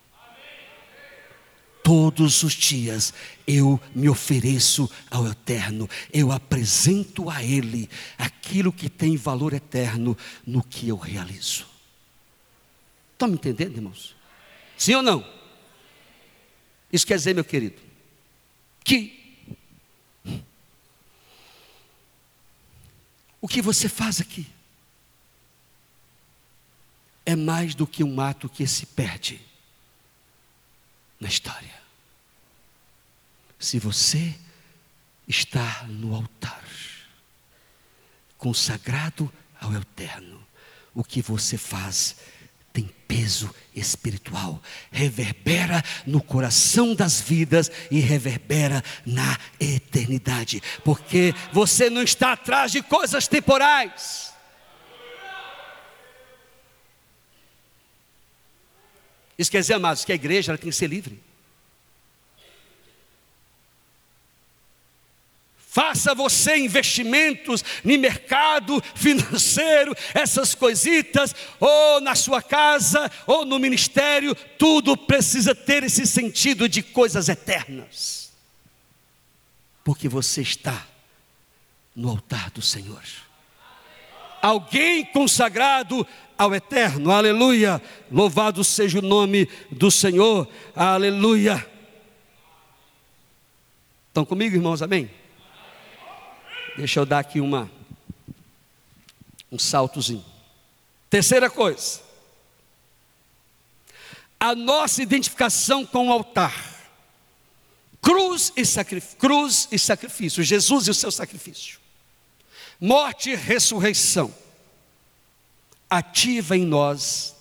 Todos os dias eu me ofereço ao Eterno, eu apresento a Ele aquilo que tem valor eterno no que eu realizo. Estão me entendendo, irmãos? Sim ou não? Isso quer dizer, meu querido, que o que você faz aqui é mais do que um ato que se perde na história. Se você está no altar, consagrado ao Eterno, o que você faz tem peso espiritual, reverbera no coração das vidas e reverbera na eternidade, porque você não está atrás de coisas temporais. Isso quer dizer, amados, que a igreja tem que ser livre. Faça você investimentos em mercado financeiro, essas coisitas, ou na sua casa, ou no ministério, tudo precisa ter esse sentido de coisas eternas. Porque você está no altar do Senhor. Alguém consagrado ao eterno, aleluia. Louvado seja o nome do Senhor, aleluia. Estão comigo, irmãos? Amém? Deixa eu dar aqui uma um saltozinho. Terceira coisa. A nossa identificação com o altar. Cruz e cruz e sacrifício, Jesus e o seu sacrifício. Morte e ressurreição. Ativa em nós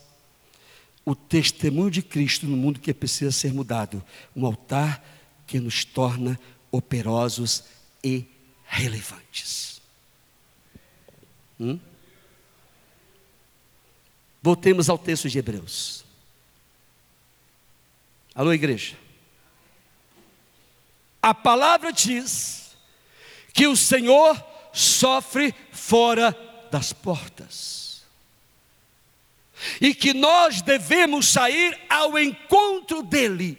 o testemunho de Cristo no mundo que precisa ser mudado. Um altar que nos torna operosos e relevantes. Hum? Voltemos ao texto de Hebreus. Alô, igreja. A palavra diz que o Senhor sofre fora das portas. E que nós devemos sair ao encontro dele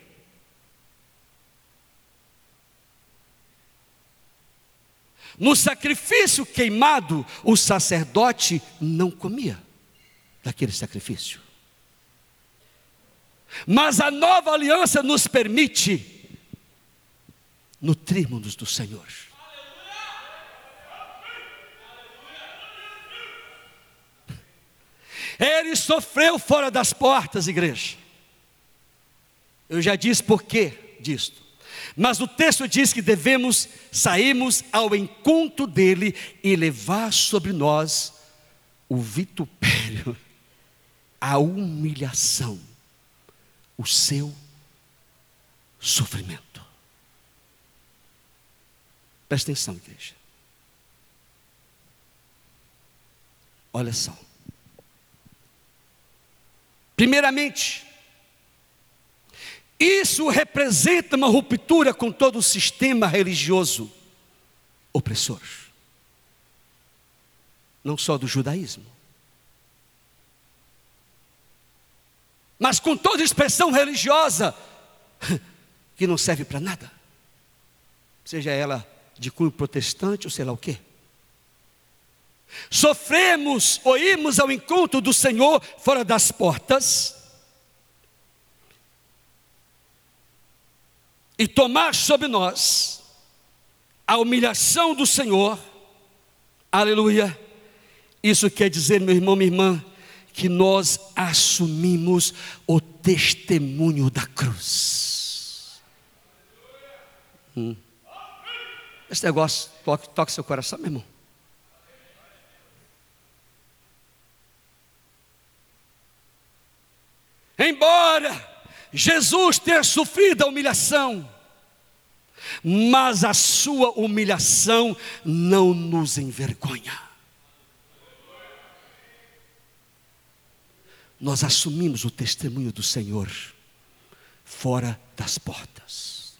No sacrifício queimado, o sacerdote não comia daquele sacrifício. Mas a nova aliança nos permite nutrirmos do Senhor. Ele sofreu fora das portas, igreja. Eu já disse por quê disto. Mas o texto diz que devemos sairmos ao encontro dele e levar sobre nós o vitupério, a humilhação, o seu sofrimento. Presta atenção, igreja. Olha só. Primeiramente, isso representa uma ruptura com todo o sistema religioso opressor, não só do judaísmo, mas com toda expressão religiosa [LAUGHS] que não serve para nada, seja ela de cunho protestante ou sei lá o quê. Sofremos ou irmos ao encontro do Senhor fora das portas, e tomar sobre nós a humilhação do Senhor, aleluia. Isso quer dizer, meu irmão, minha irmã, que nós assumimos o testemunho da cruz. Hum. Esse negócio toque seu coração, meu irmão. Embora Jesus tenha sofrido a humilhação, mas a sua humilhação não nos envergonha. nós assumimos o testemunho do Senhor fora das portas.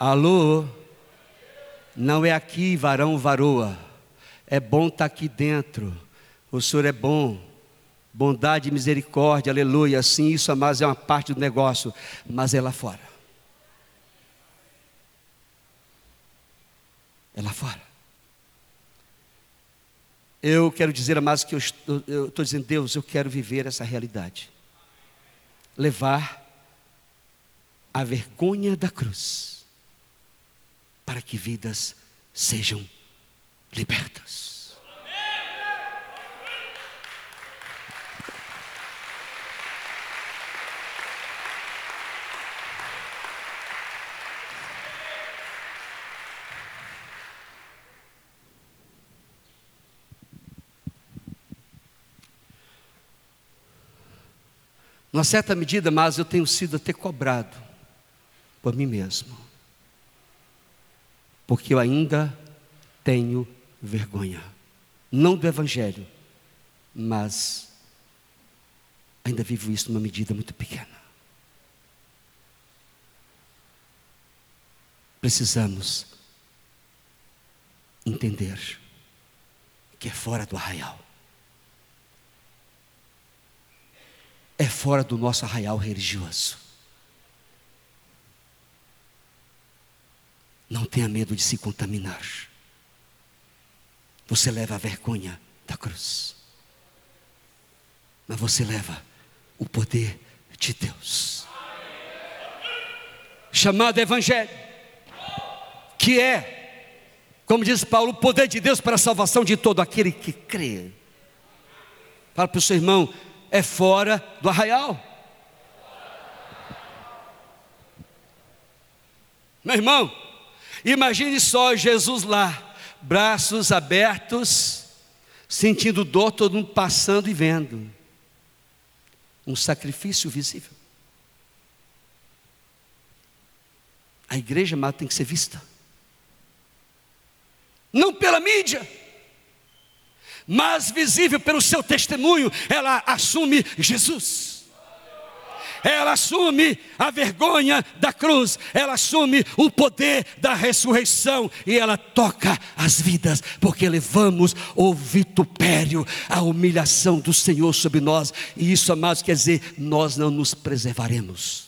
Alô? Não é aqui, varão, varoa. É bom estar tá aqui dentro. O Senhor é bom. Bondade e misericórdia, aleluia. Sim, isso, amados, é uma parte do negócio, mas é lá fora. É lá fora. Eu quero dizer, amados, que eu estou dizendo, Deus, eu quero viver essa realidade. Levar a vergonha da cruz para que vidas sejam libertas. Numa certa medida, mas eu tenho sido até cobrado por mim mesmo. Porque eu ainda tenho vergonha. Não do Evangelho, mas ainda vivo isso numa medida muito pequena. Precisamos entender que é fora do arraial. É fora do nosso arraial religioso. Não tenha medo de se contaminar. Você leva a vergonha da cruz. Mas você leva o poder de Deus. Chamado Evangelho. Que é, como diz Paulo, o poder de Deus para a salvação de todo aquele que crê. Fala para o seu irmão, é fora do arraial. Meu irmão, imagine só Jesus lá, braços abertos, sentindo dor, todo mundo passando e vendo. Um sacrifício visível. A igreja amada tem que ser vista. Não pela mídia mas visível pelo seu testemunho, ela assume Jesus. Ela assume a vergonha da cruz, ela assume o poder da ressurreição e ela toca as vidas, porque levamos o vitupério, a humilhação do Senhor sobre nós, e isso, amados, quer dizer, nós não nos preservaremos.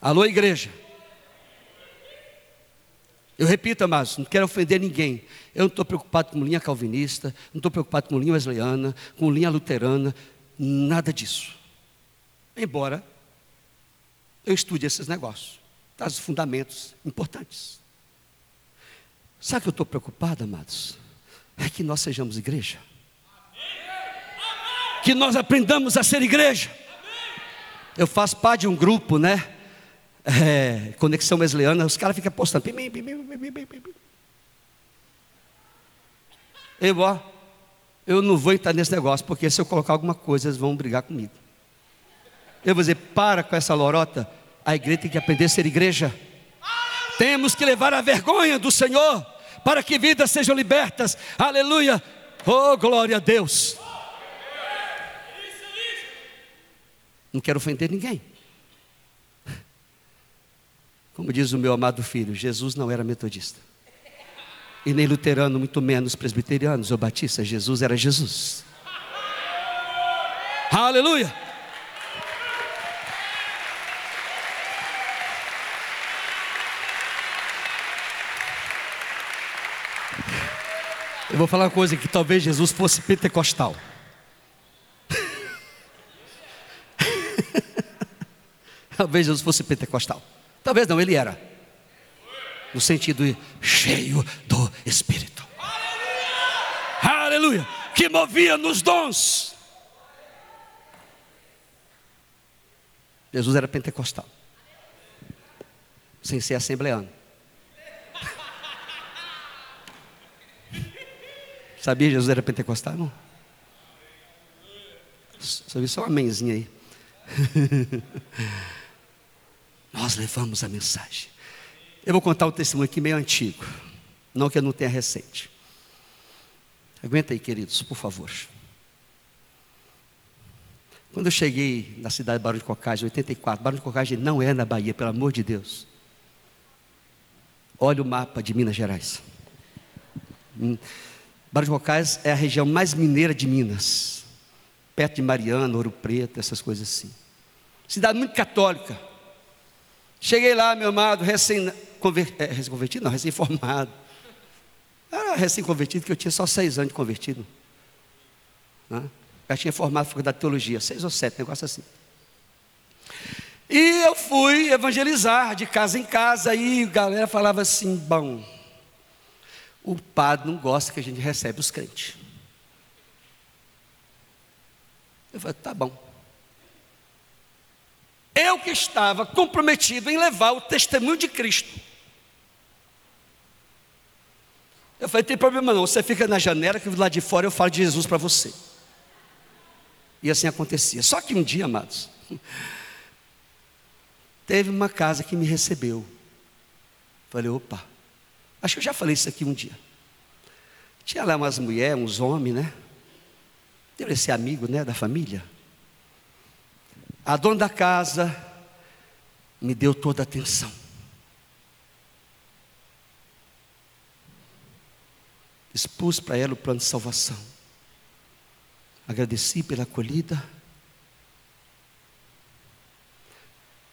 Alô, igreja. Eu repito, amados, não quero ofender ninguém. Eu não estou preocupado com linha calvinista, não estou preocupado com linha wesleyana, com linha luterana, nada disso. Embora eu estude esses negócios, traz fundamentos importantes. Sabe o que eu estou preocupado, amados? É que nós sejamos igreja. Que nós aprendamos a ser igreja. Eu faço parte de um grupo, né? É, conexão wesleyana, os caras ficam postando. Eu, ó, eu não vou entrar nesse negócio, porque se eu colocar alguma coisa, eles vão brigar comigo. Eu vou dizer, para com essa lorota, a igreja tem que aprender a ser igreja. Temos que levar a vergonha do Senhor, para que vidas sejam libertas. Aleluia. Oh, glória a Deus. Não quero ofender ninguém. Como diz o meu amado filho, Jesus não era metodista. E nem luterano, muito menos presbiterianos ou batista. Jesus era Jesus. Aleluia. Eu vou falar uma coisa que talvez Jesus fosse pentecostal. [LAUGHS] talvez Jesus fosse pentecostal. Talvez não, ele era. No sentido de cheio do Espírito. Aleluia! Aleluia! Que movia nos dons. Jesus era pentecostal. Sem ser assembleano. Sabia Jesus era pentecostal, não? Só vi só uma amenzinha aí. [LAUGHS] Nós levamos a mensagem. Eu vou contar um testemunho aqui meio antigo. Não que eu não tenha recente. Aguenta aí, queridos, por favor. Quando eu cheguei na cidade de Barão de Cocagem, 84, Barão de Cocagem não é na Bahia, pelo amor de Deus. Olha o mapa de Minas Gerais. Hum. Barão de Cocais é a região mais mineira de Minas, perto de Mariana, Ouro Preto, essas coisas assim. Cidade muito católica. Cheguei lá, meu amado, recém-convertido, é, recém não, recém-formado. Era recém-convertido, que eu tinha só seis anos de convertido. Né? Já tinha formado faculdade de teologia, seis ou sete, negócio assim. E eu fui evangelizar de casa em casa, e a galera falava assim: bom, o padre não gosta que a gente recebe os crentes. Eu falei, tá bom. Eu que estava comprometido em levar o testemunho de Cristo. Eu falei, tem problema não, você fica na janela que lá de fora eu falo de Jesus para você. E assim acontecia. Só que um dia, amados, [LAUGHS] teve uma casa que me recebeu. Falei, opa, Acho que eu já falei isso aqui um dia. Tinha lá umas mulheres, uns homens, né? Deve ser amigo, né, da família. A dona da casa me deu toda a atenção. Expus para ela o plano de salvação. Agradeci pela acolhida.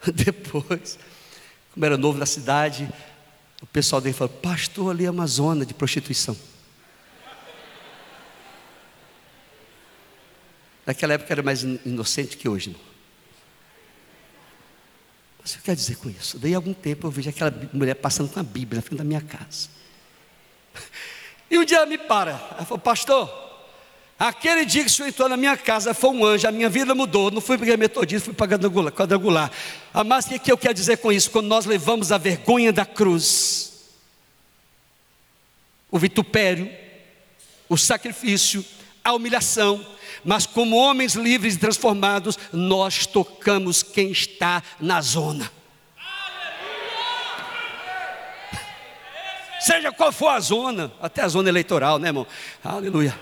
[LAUGHS] Depois, como era novo na cidade, o pessoal dele falou: Pastor, ali é uma zona de prostituição. Naquela época era mais inocente que hoje, não. Mas o que quer dizer com isso? Daí algum tempo eu vejo aquela mulher passando com a Bíblia na frente da minha casa. E um dia ela me para. Ela falou, pastor, aquele dia que o senhor entrou na minha casa foi um anjo, a minha vida mudou. Não fui para metodista, fui para quadrangular. Mas o que eu quero dizer com isso? Quando nós levamos a vergonha da cruz, o vitupério, o sacrifício, a humilhação, mas como homens livres e transformados, nós tocamos quem está na zona. Seja qual for a zona, até a zona eleitoral, né, irmão? Aleluia.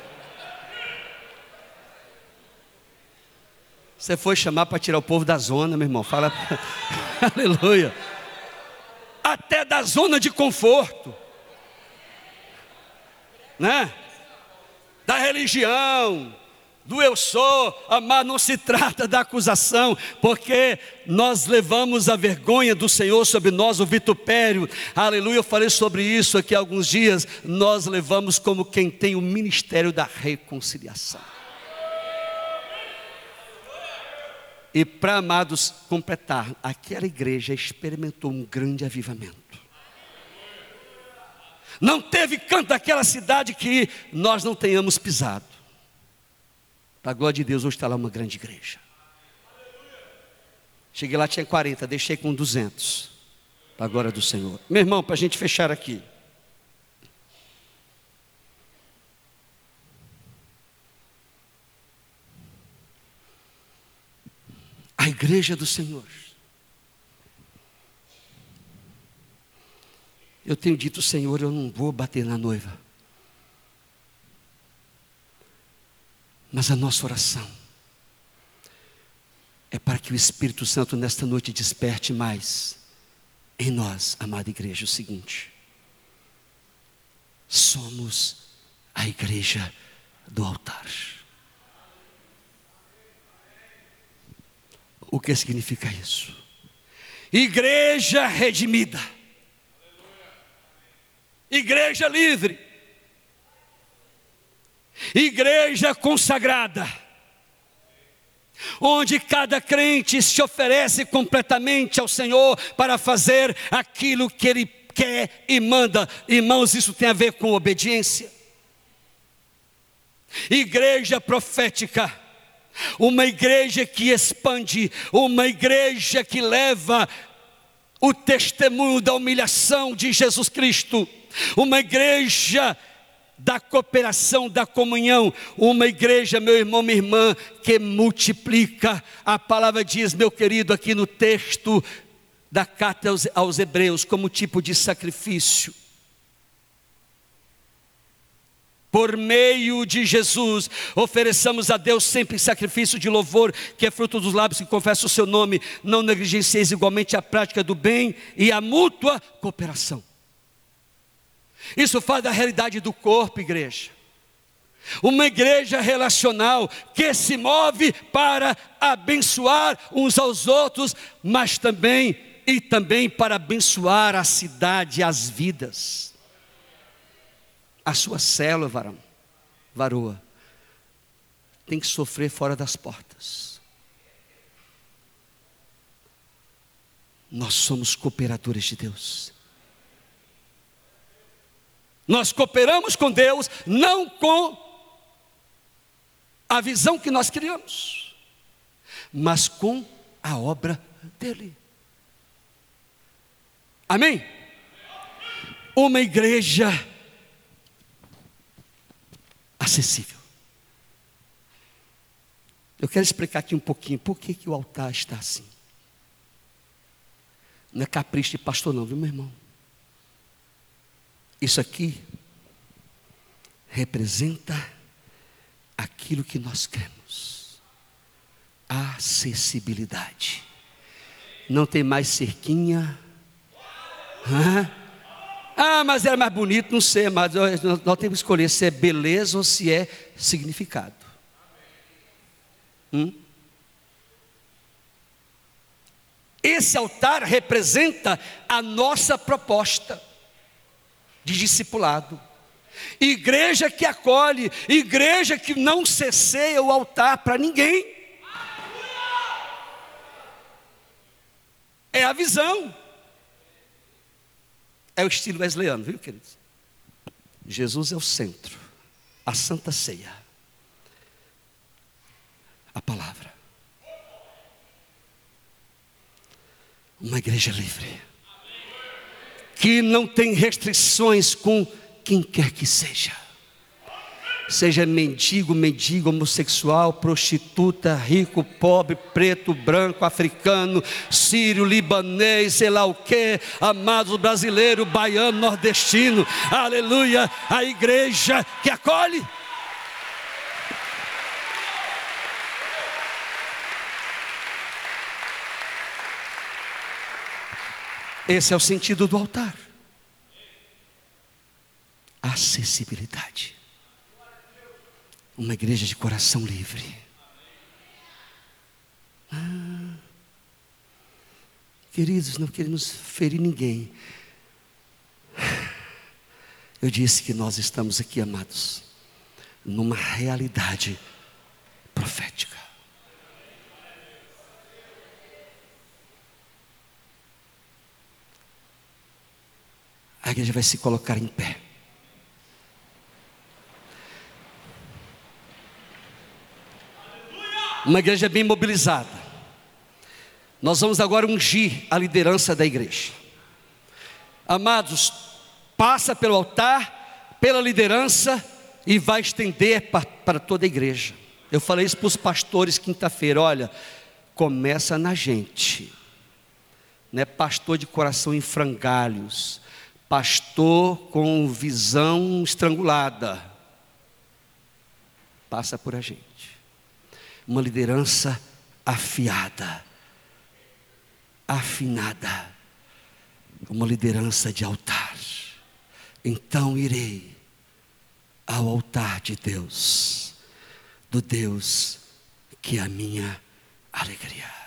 Você foi chamar para tirar o povo da zona, meu irmão. Fala. [LAUGHS] Aleluia. Até da zona de conforto. Né? Da religião, do eu sou, mas não se trata da acusação, porque nós levamos a vergonha do Senhor sobre nós, o vitupério, aleluia. Eu falei sobre isso aqui há alguns dias. Nós levamos como quem tem o ministério da reconciliação. E para amados completar, aquela igreja experimentou um grande avivamento. Não teve canto daquela cidade que nós não tenhamos pisado. Para a glória de Deus, hoje está lá uma grande igreja. Cheguei lá, tinha 40, deixei com 200. Para a glória do Senhor. Meu irmão, para a gente fechar aqui. A igreja do Senhor. Eu tenho dito, Senhor, eu não vou bater na noiva. Mas a nossa oração é para que o Espírito Santo nesta noite desperte mais em nós, amada igreja, o seguinte: somos a igreja do altar. O que significa isso? Igreja redimida, igreja livre, igreja consagrada, onde cada crente se oferece completamente ao Senhor para fazer aquilo que Ele quer e manda. Irmãos, isso tem a ver com obediência. Igreja profética, uma igreja que expande, uma igreja que leva o testemunho da humilhação de Jesus Cristo, uma igreja da cooperação, da comunhão, uma igreja, meu irmão, minha irmã, que multiplica. A palavra diz, meu querido, aqui no texto da carta aos, aos Hebreus, como tipo de sacrifício. Por meio de Jesus, ofereçamos a Deus sempre sacrifício de louvor, que é fruto dos lábios que confessam o seu nome. Não negligencieis igualmente a prática do bem e a mútua cooperação. Isso faz da realidade do corpo, igreja. Uma igreja relacional que se move para abençoar uns aos outros, mas também e também para abençoar a cidade, as vidas. A sua célula, varão, varoa, tem que sofrer fora das portas. Nós somos cooperadores de Deus. Nós cooperamos com Deus, não com a visão que nós criamos, mas com a obra dele. Amém? Uma igreja acessível. Eu quero explicar aqui um pouquinho por que, que o altar está assim. Não é capricho de pastor, não, viu, meu irmão? Isso aqui representa aquilo que nós queremos: acessibilidade. Não tem mais cerquinha. Ah, mas era mais bonito, não sei, mas nós, nós temos que escolher se é beleza ou se é significado. Hum? Esse altar representa a nossa proposta de discipulado. Igreja que acolhe, igreja que não cesseia o altar para ninguém. É a visão. É o estilo wesleyano, viu, queridos? Jesus é o centro, a santa ceia, a palavra. Uma igreja livre que não tem restrições com quem quer que seja. Seja mendigo, mendigo, homossexual, prostituta, rico, pobre, preto, branco, africano, sírio, libanês, sei lá o que, amado brasileiro, baiano, nordestino, aleluia, a igreja que acolhe. Esse é o sentido do altar. Acessibilidade. Uma igreja de coração livre. Ah, queridos, não queremos ferir ninguém. Eu disse que nós estamos aqui, amados, numa realidade profética. A igreja vai se colocar em pé. Uma igreja bem mobilizada. Nós vamos agora ungir a liderança da igreja. Amados, passa pelo altar, pela liderança e vai estender para, para toda a igreja. Eu falei isso para os pastores quinta-feira: olha, começa na gente, não é pastor de coração em frangalhos, pastor com visão estrangulada, passa por a gente. Uma liderança afiada, afinada, uma liderança de altar. Então irei ao altar de Deus, do Deus que é a minha alegria.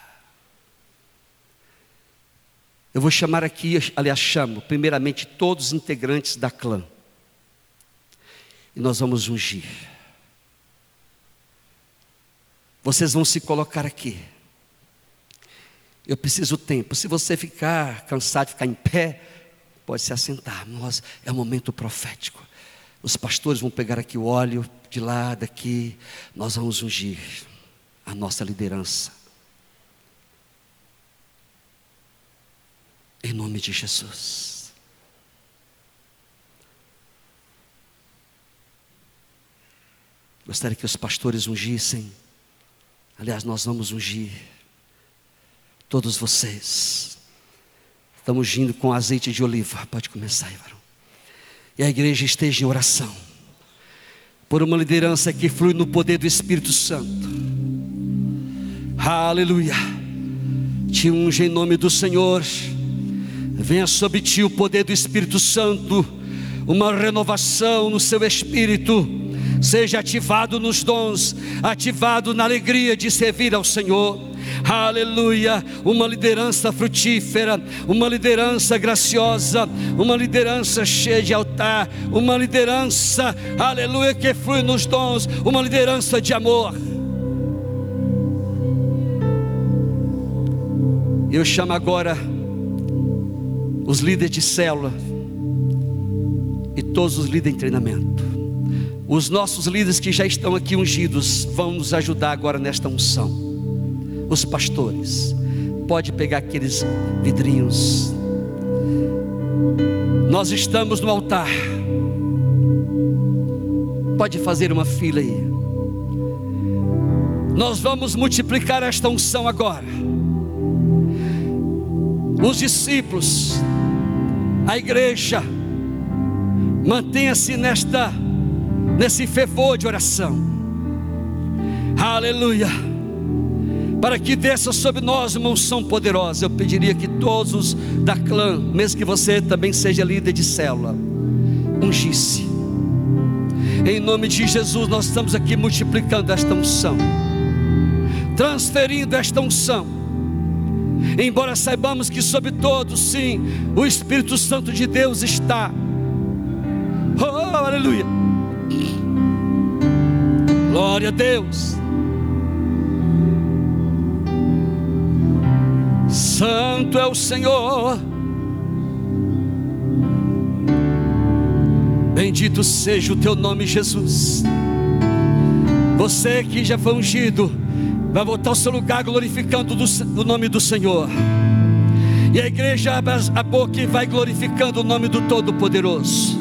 Eu vou chamar aqui, aliás, chamo, primeiramente, todos os integrantes da clã. E nós vamos ungir. Vocês vão se colocar aqui. Eu preciso tempo. Se você ficar cansado de ficar em pé, pode se assentar. Nós é um momento profético. Os pastores vão pegar aqui o óleo de lá, daqui. Nós vamos ungir a nossa liderança. Em nome de Jesus. Gostaria que os pastores ungissem. Aliás, nós vamos ungir todos vocês. Estamos ungindo com azeite de oliva. Pode começar aí, varão. E a igreja esteja em oração. Por uma liderança que flui no poder do Espírito Santo. Aleluia. Te unge em nome do Senhor. Venha sobre ti o poder do Espírito Santo, uma renovação no seu espírito, seja ativado nos dons, ativado na alegria de servir ao Senhor. Aleluia, uma liderança frutífera, uma liderança graciosa, uma liderança cheia de altar, uma liderança, aleluia, que flui nos dons, uma liderança de amor. Eu chamo agora os líderes de célula e todos os líderes em treinamento. Os nossos líderes que já estão aqui ungidos vão nos ajudar agora nesta unção. Os pastores, pode pegar aqueles vidrinhos. Nós estamos no altar. Pode fazer uma fila aí. Nós vamos multiplicar esta unção agora os discípulos, a igreja, mantenha-se nesta nesse fervor de oração. Aleluia. Para que desça sobre nós uma unção poderosa, eu pediria que todos da clã, mesmo que você também seja líder de célula, ungisse. Em nome de Jesus, nós estamos aqui multiplicando esta unção, transferindo esta unção Embora saibamos que sobre todos, sim, o Espírito Santo de Deus está. Oh, aleluia. Glória a Deus. Santo é o Senhor. Bendito seja o teu nome, Jesus. Você que já foi ungido vai voltar ao seu lugar glorificando o nome do Senhor. E a igreja abre a boca e vai glorificando o nome do Todo-Poderoso,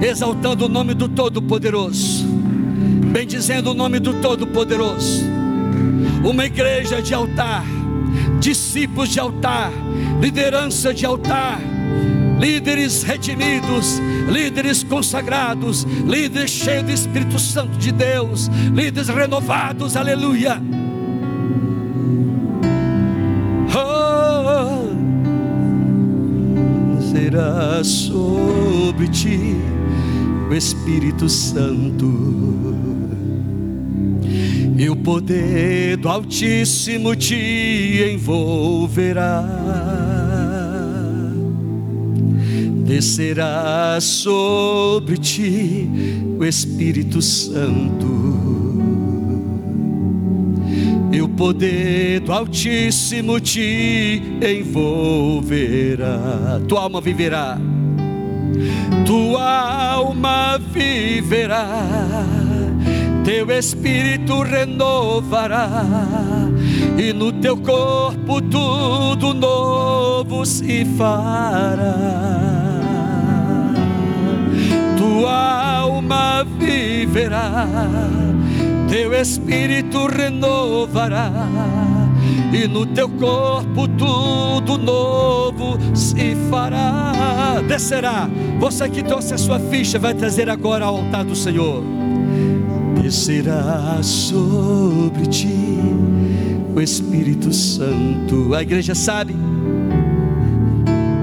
exaltando o nome do Todo-Poderoso, bendizendo o nome do Todo-Poderoso. Uma igreja de altar, discípulos de altar, liderança de altar líderes redimidos, líderes consagrados, líderes cheios do Espírito Santo de Deus, líderes renovados, aleluia. Oh, será sobre ti o Espírito Santo. E o poder do Altíssimo te envolverá descerá sobre ti o Espírito Santo, e o poder do Altíssimo te envolverá. Tua alma viverá, tua alma viverá, teu espírito renovará. E no teu corpo tudo novo se fará alma viverá, teu espírito renovará, e no teu corpo tudo novo se fará. Descerá, você que trouxe a sua ficha, vai trazer agora ao altar do Senhor. Descerá sobre ti o Espírito Santo. A igreja sabe,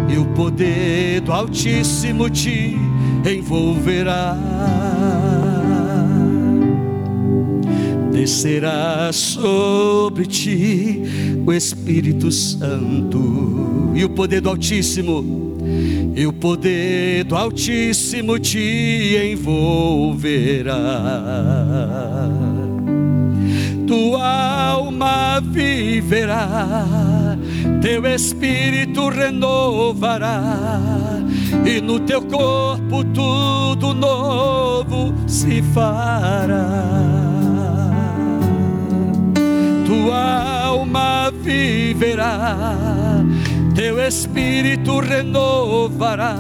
e o poder do Altíssimo te envolverá. descerá sobre ti o Espírito Santo e o poder do Altíssimo, e o poder do Altíssimo te envolverá. Tua alma viverá, teu espírito renovará, e no teu corpo tudo novo se fará. Tua alma viverá, teu espírito renovará,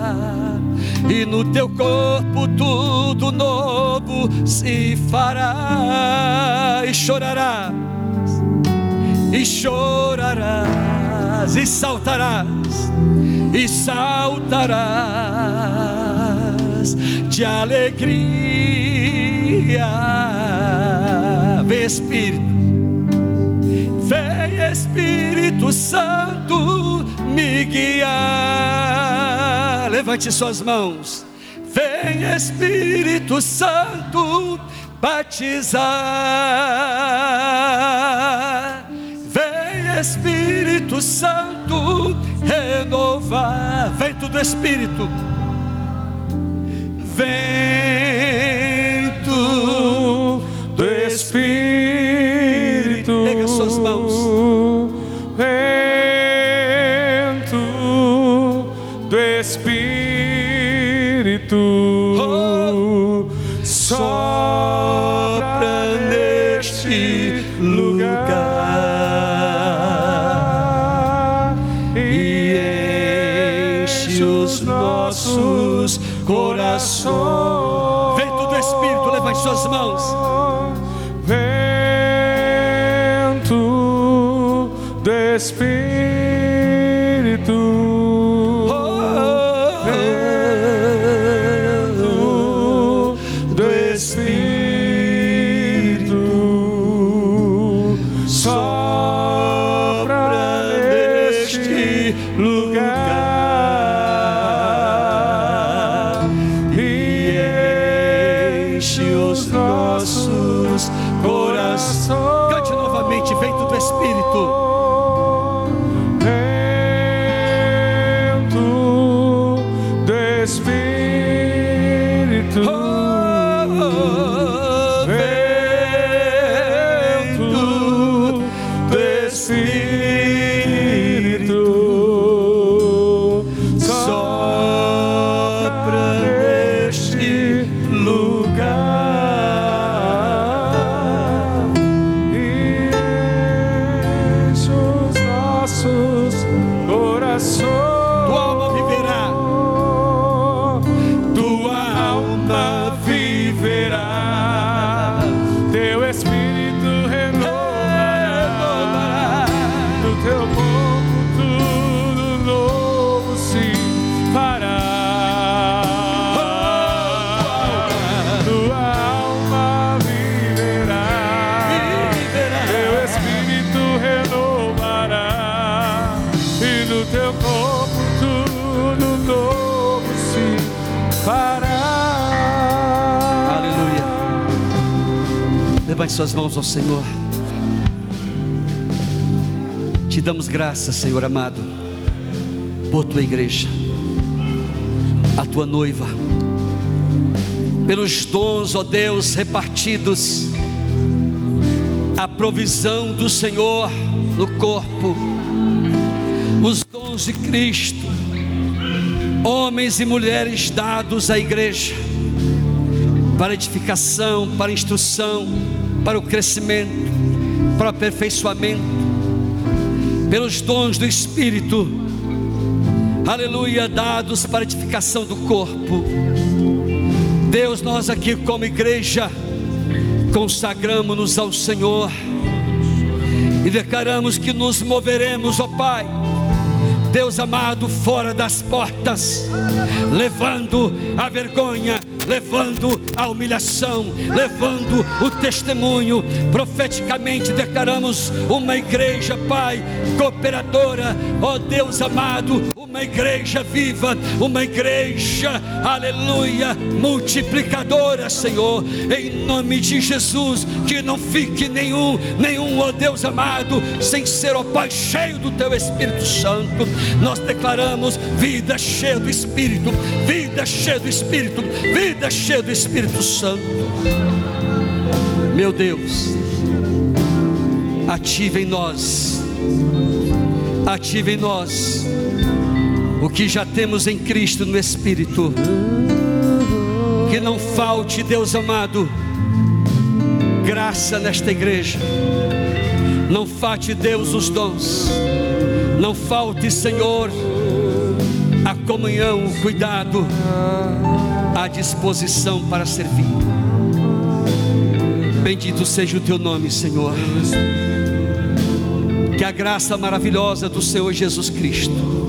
e no teu corpo tudo novo se fará, e chorarás, e chorarás, e saltarás, e saltarás de alegria, vê Espírito Vem Espírito Santo me guiar. Levante suas mãos. Vem Espírito Santo batizar. Vem Espírito Santo renovar. Vento do Espírito. Vento do Espírito. Suas mãos ao Senhor. Te damos graças, Senhor amado, por tua igreja, a tua noiva, pelos dons, ó Deus, repartidos, a provisão do Senhor no corpo, os dons de Cristo, homens e mulheres dados à igreja para edificação, para instrução, para o crescimento, para o aperfeiçoamento, pelos dons do Espírito, aleluia, dados para edificação do corpo. Deus, nós aqui como igreja, consagramos-nos ao Senhor e declaramos que nos moveremos, ó Pai. Deus amado, fora das portas, levando a vergonha, levando a humilhação, levando o testemunho. Profeticamente declaramos uma igreja, Pai, cooperadora, ó Deus amado, uma igreja viva, uma igreja, aleluia, multiplicadora, Senhor, em nome de Jesus, que não fique nenhum, nenhum, ó Deus amado, sem ser, ó Pai, cheio do Teu Espírito Santo. Nós declaramos vida cheia do Espírito, vida cheia do Espírito, vida cheia do Espírito Santo. Meu Deus, ative em nós, ative em nós o que já temos em Cristo no Espírito. Que não falte, Deus amado, graça nesta igreja. Não falte, Deus, os dons. Não falte, Senhor, a comunhão, o cuidado, a disposição para servir. Bendito seja o teu nome, Senhor. Que a graça maravilhosa do Senhor Jesus Cristo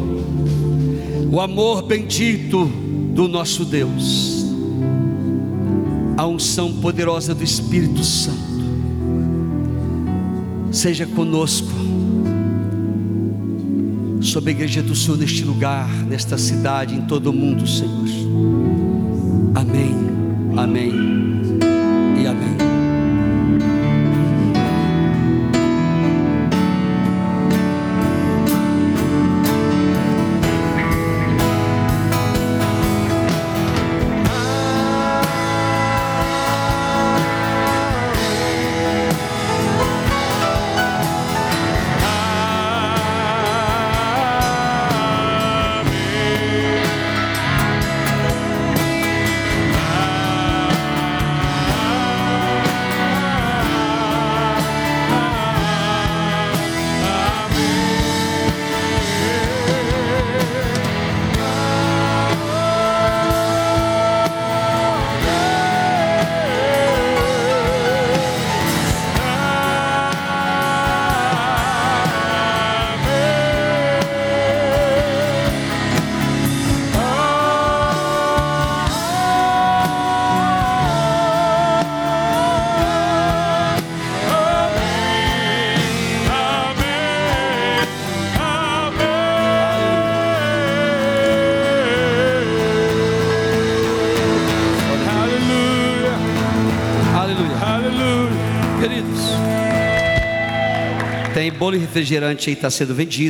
o amor bendito do nosso Deus, a unção poderosa do Espírito Santo, seja conosco, sobre a igreja do Senhor neste lugar, nesta cidade, em todo o mundo, Senhor. Amém, amém. Refrigerante aí está sendo vendido.